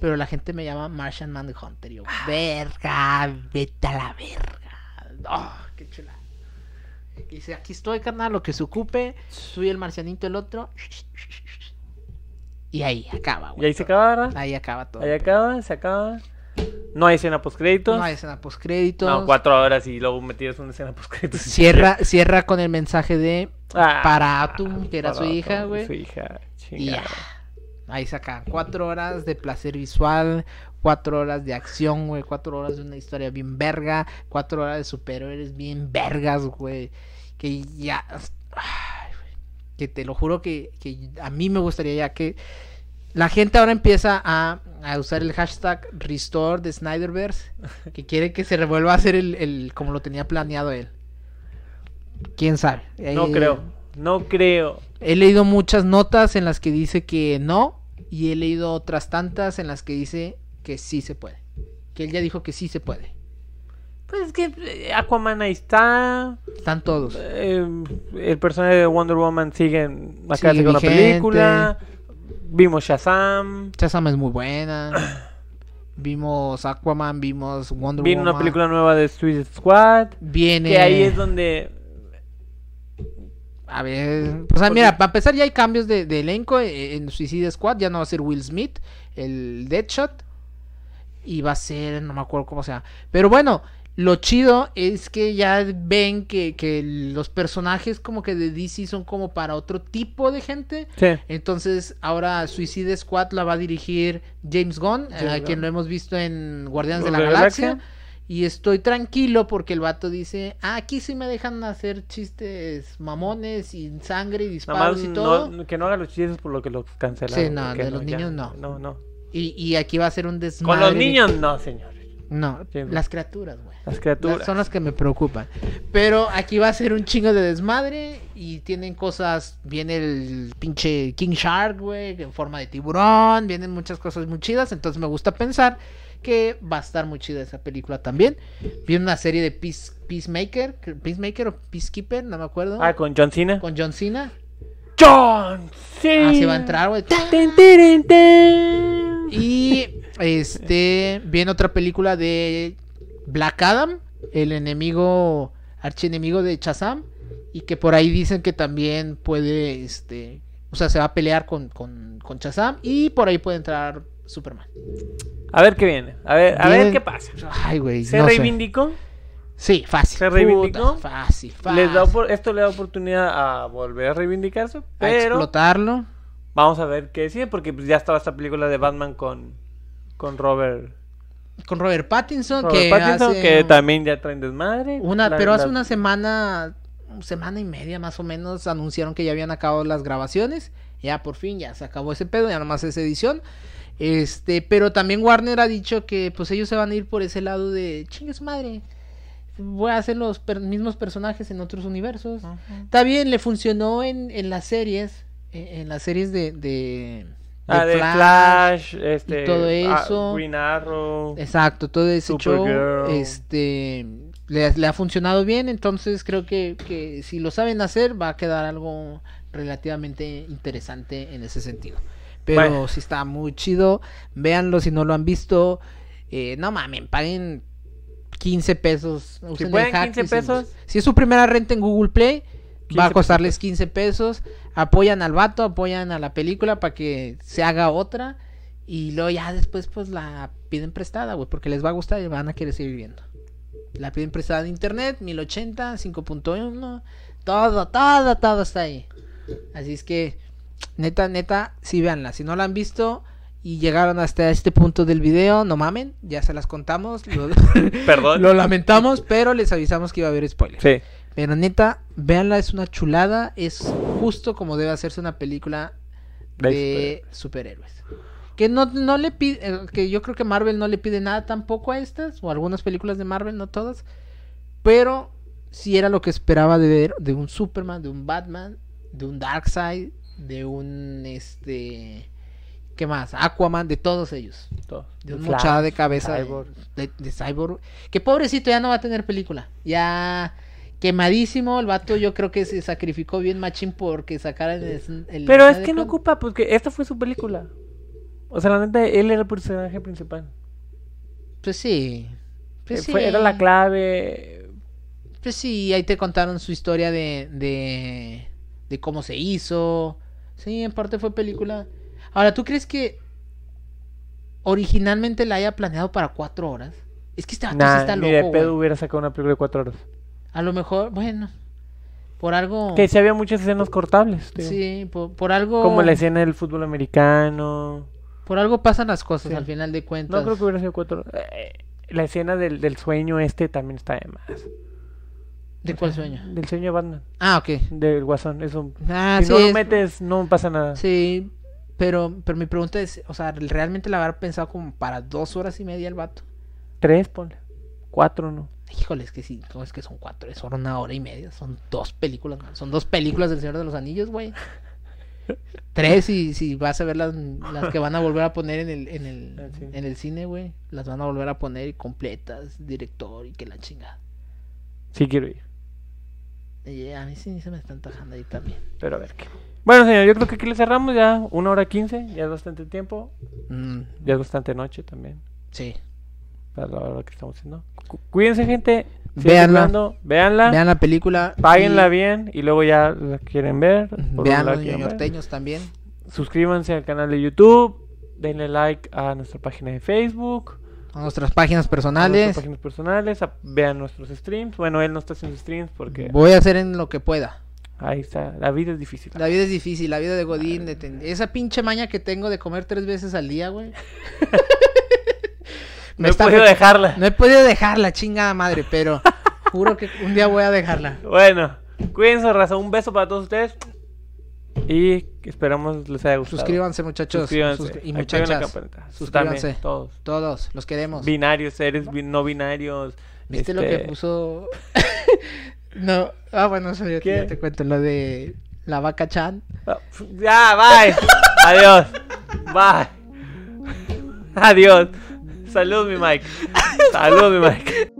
Pero la gente me llama Martian Manhunter. Y yo, verga, vete a la verga. Oh, qué chula. Y dice, aquí estoy, carnal, lo que se ocupe. Soy el marcianito, el otro. Y ahí acaba, güey. Y ahí se acaba, ¿verdad? Ahí acaba todo. Ahí acaba, se acaba. No hay escena postcréditos. No hay escena postcréditos. No, cuatro horas y luego metías una escena postcréditos. Cierra, cierra con el mensaje de Ah, para Atum, que era su hija, güey. Su hija, Y ya. Ahí sacan cuatro horas de placer visual, cuatro horas de acción, güey, cuatro horas de una historia bien verga, cuatro horas de superhéroes bien vergas, güey. Que ya. ay, que te lo juro que, que a mí me gustaría ya que la gente ahora empieza a, a usar el hashtag Restore de Snyderverse, que quiere que se revuelva a hacer el, el- como lo tenía planeado él. ¿Quién sabe? No Eh, creo, no creo. He leído muchas notas en las que dice que no y he leído otras tantas en las que dice que sí se puede. Que él ya dijo que sí se puede. Pues es que eh, Aquaman ahí está. Están todos. eh, el personaje de Wonder Woman sigue en acá Sigue con la película. Vimos Shazam. Shazam es muy buena. Vimos Aquaman, vimos Wonder Viene Woman. una película nueva de Suicide Squad. Viene. Que ahí es donde. A ver. O sea, mira, para empezar ya hay cambios de, de elenco eh, en Suicide Squad. Ya no va a ser Will Smith, el Deadshot. Y va a ser, no me acuerdo cómo se llama. Pero bueno, lo chido es que ya ven que, que los personajes como que de DC son como para otro tipo de gente. Sí. Entonces, ahora Suicide Squad la va a dirigir James Gunn, James a Gunn. quien lo hemos visto en Guardianes de la ¿De la Galaxia. Galaxia? Y estoy tranquilo porque el vato dice, ah, aquí sí me dejan hacer chistes mamones y sangre y disparos y todo. no- que no haga los chistes por lo que los cancelaron. Sí, no, de los ya, niños no. No, no. Y, y aquí va a ser un desmadre. Con los niños no, señor. No, Sí, las criaturas, güey. Las criaturas. Las- Son las que me preocupan. Pero aquí va a ser un chingo de desmadre. Y tienen cosas. Viene el pinche King Shark, güey. En forma de tiburón. Vienen muchas cosas muy chidas. Entonces me gusta pensar que va a estar muy chida esa película también. Viene una serie de Peace, Peacemaker. Peacemaker o Peacekeeper, no me acuerdo. Ah, con John Cena. Con John Cena. John Cena. Así va a entrar, güey. Y este viene otra película de Black Adam, el enemigo, archienemigo de Shazam, y que por ahí dicen que también puede, este, o sea, se va a pelear con, con, con Shazam y por ahí puede entrar Superman. A ver qué viene. A ver, a ver qué pasa. Ay, güey. ¿Se no sé. reivindicó? Sí, fácil. ¿Se Puta, reivindicó? fácil, fácil. Les da esto le da oportunidad a volver a reivindicarse, A pero explotarlo. vamos a ver qué decide, porque pues, ya estaba esta película de Batman con, con Robert, Con Robert Pattinson, Robert que Pattinson, hace que también ya traen desmadre. Una, La- pero hace la- una semana, semana y media más o menos, anunciaron que ya habían acabado las grabaciones. Ya por fin, ya se acabó ese pedo, ya nomás es edición. Este, pero también Warner ha dicho que pues ellos se van a ir por ese lado de chingue su madre. Voy a hacer los per- mismos personajes en otros universos. Ujú. Está bien, le funcionó en, en las series. En, en las series de, de, Ah, de Flash. Este, y todo ah, eso. Green Arrow. Exacto, todo ese show este le, le ha funcionado bien, entonces creo que, que si lo saben hacer va a quedar algo relativamente interesante en ese sentido. Pero Bueno. si está muy chido, véanlo si no lo han visto. Eh, no mamen, paguen 15 pesos. el pueden, hack 15 y si- pesos. Si es su primera renta en Google Play, va a 15 costarles 15 pesos. Apoyan al vato, apoyan a la película para que se haga otra. Y luego ya después pues la piden prestada, güey, porque les va a gustar y van a querer seguir viendo. La piden prestada de internet, 1080, 5.1, todo, todo, todo está ahí. Así es que, neta, neta, sí véanla. Si no la han visto y llegaron hasta este punto del video, no mamen, ya se las contamos. Lo, Perdón. lo lamentamos, pero les avisamos que iba a haber spoilers. Sí. Pero neta, véanla, es una chulada. Es justo como debe hacerse una película De de superhéroes. Que no, no le pide, eh, que yo creo que Marvel no le pide nada tampoco a estas, o algunas películas de Marvel, no todas. Pero sí era lo que esperaba de ver de un Superman, de un Batman, de un Darkseid, de un este. ¿Qué más? Aquaman, de todos ellos. Todo. De un Flash, mochada de cabeza de- Cyborg. De, de Cyborg. Que pobrecito ya no va a tener película. Ya quemadísimo. El vato yo creo que se sacrificó bien machín porque sacaran el, el Pero es que no ocupa, porque esta fue su película. O sea, la neta, él era el personaje principal. Pues sí. Pues Eh, sí. fue- era la clave. Pues sí, ahí te contaron su historia de, de, de cómo se hizo. Sí, en parte fue película. Ahora, ¿tú crees que originalmente la haya planeado para cuatro horas? Es que sí Nah, está ni de loco, pedo güey. hubiera sacado una película de cuatro horas. A lo mejor, bueno, por algo... Que sí había muchas escenas cortables. Sí, por, por algo... Como la escena del fútbol americano. Por algo pasan las cosas Sí. al final de cuentas. No creo que hubiera sido cuatro horas. Eh, la escena del, del sueño este también está de más. ¿De cuál sueño? Del sueño de Batman. Ah, ok. Del guasón. Eso. Ah, si sí, no lo es- metes, no pasa nada. Sí, pero, pero mi pregunta es, o sea, ¿realmente la habrá pensado como para dos horas y media el vato? Tres, ponle. Cuatro, no. Híjole, es que sí, no es que son cuatro, es una hora y media, son dos películas, son dos películas del Señor de los Anillos, güey. Tres y si vas a ver las, las que van a volver a poner en el, en el, Ah, sí. en el cine, güey, las van a volver a poner completas, director y que la chingada. Sí quiero ir. Y a mí sí se me están tajando ahí también. Pero a ver qué. Bueno, señor, yo creo que aquí le cerramos ya una hora quince. Ya es bastante tiempo. Mm, Ya es bastante noche también. sí. Para la hora que estamos haciendo. Cu- Cuídense, gente. Jugando, Véanla. Vean la película. Páguenla y bien y luego ya la quieren ver. Vean los ñoñorteños también. Suscríbanse al canal de YouTube. Denle like a nuestra página de Facebook. A nuestras páginas A personales. nuestras páginas personales. a- vean nuestros streams. Bueno, él no está haciendo streams porque Voy a hacer en lo que pueda. ahí está. La vida es difícil. La vida es difícil, la vida de Godín, de ten- esa pinche maña que tengo de comer tres veces al día, güey. No he está podido dejarla. No he podido dejarla, chingada madre, pero juro que un día voy a dejarla. Bueno, cuídense, raza. Un beso para todos ustedes. Y esperamos les haya gustado. Suscríbanse, muchachos. Suscríbanse. Y muchachas. Suscríbanse. También, todos. Todos, los queremos. Binarios, seres no binarios. ¿Viste lo este, que puso? no. Ah, bueno, eso ¿Qué? ya te cuento. Lo de la vaca Chan. ah, Ya, bye. Adiós. Bye. Adiós. Salud, mi Mike. Salud, mi Mike.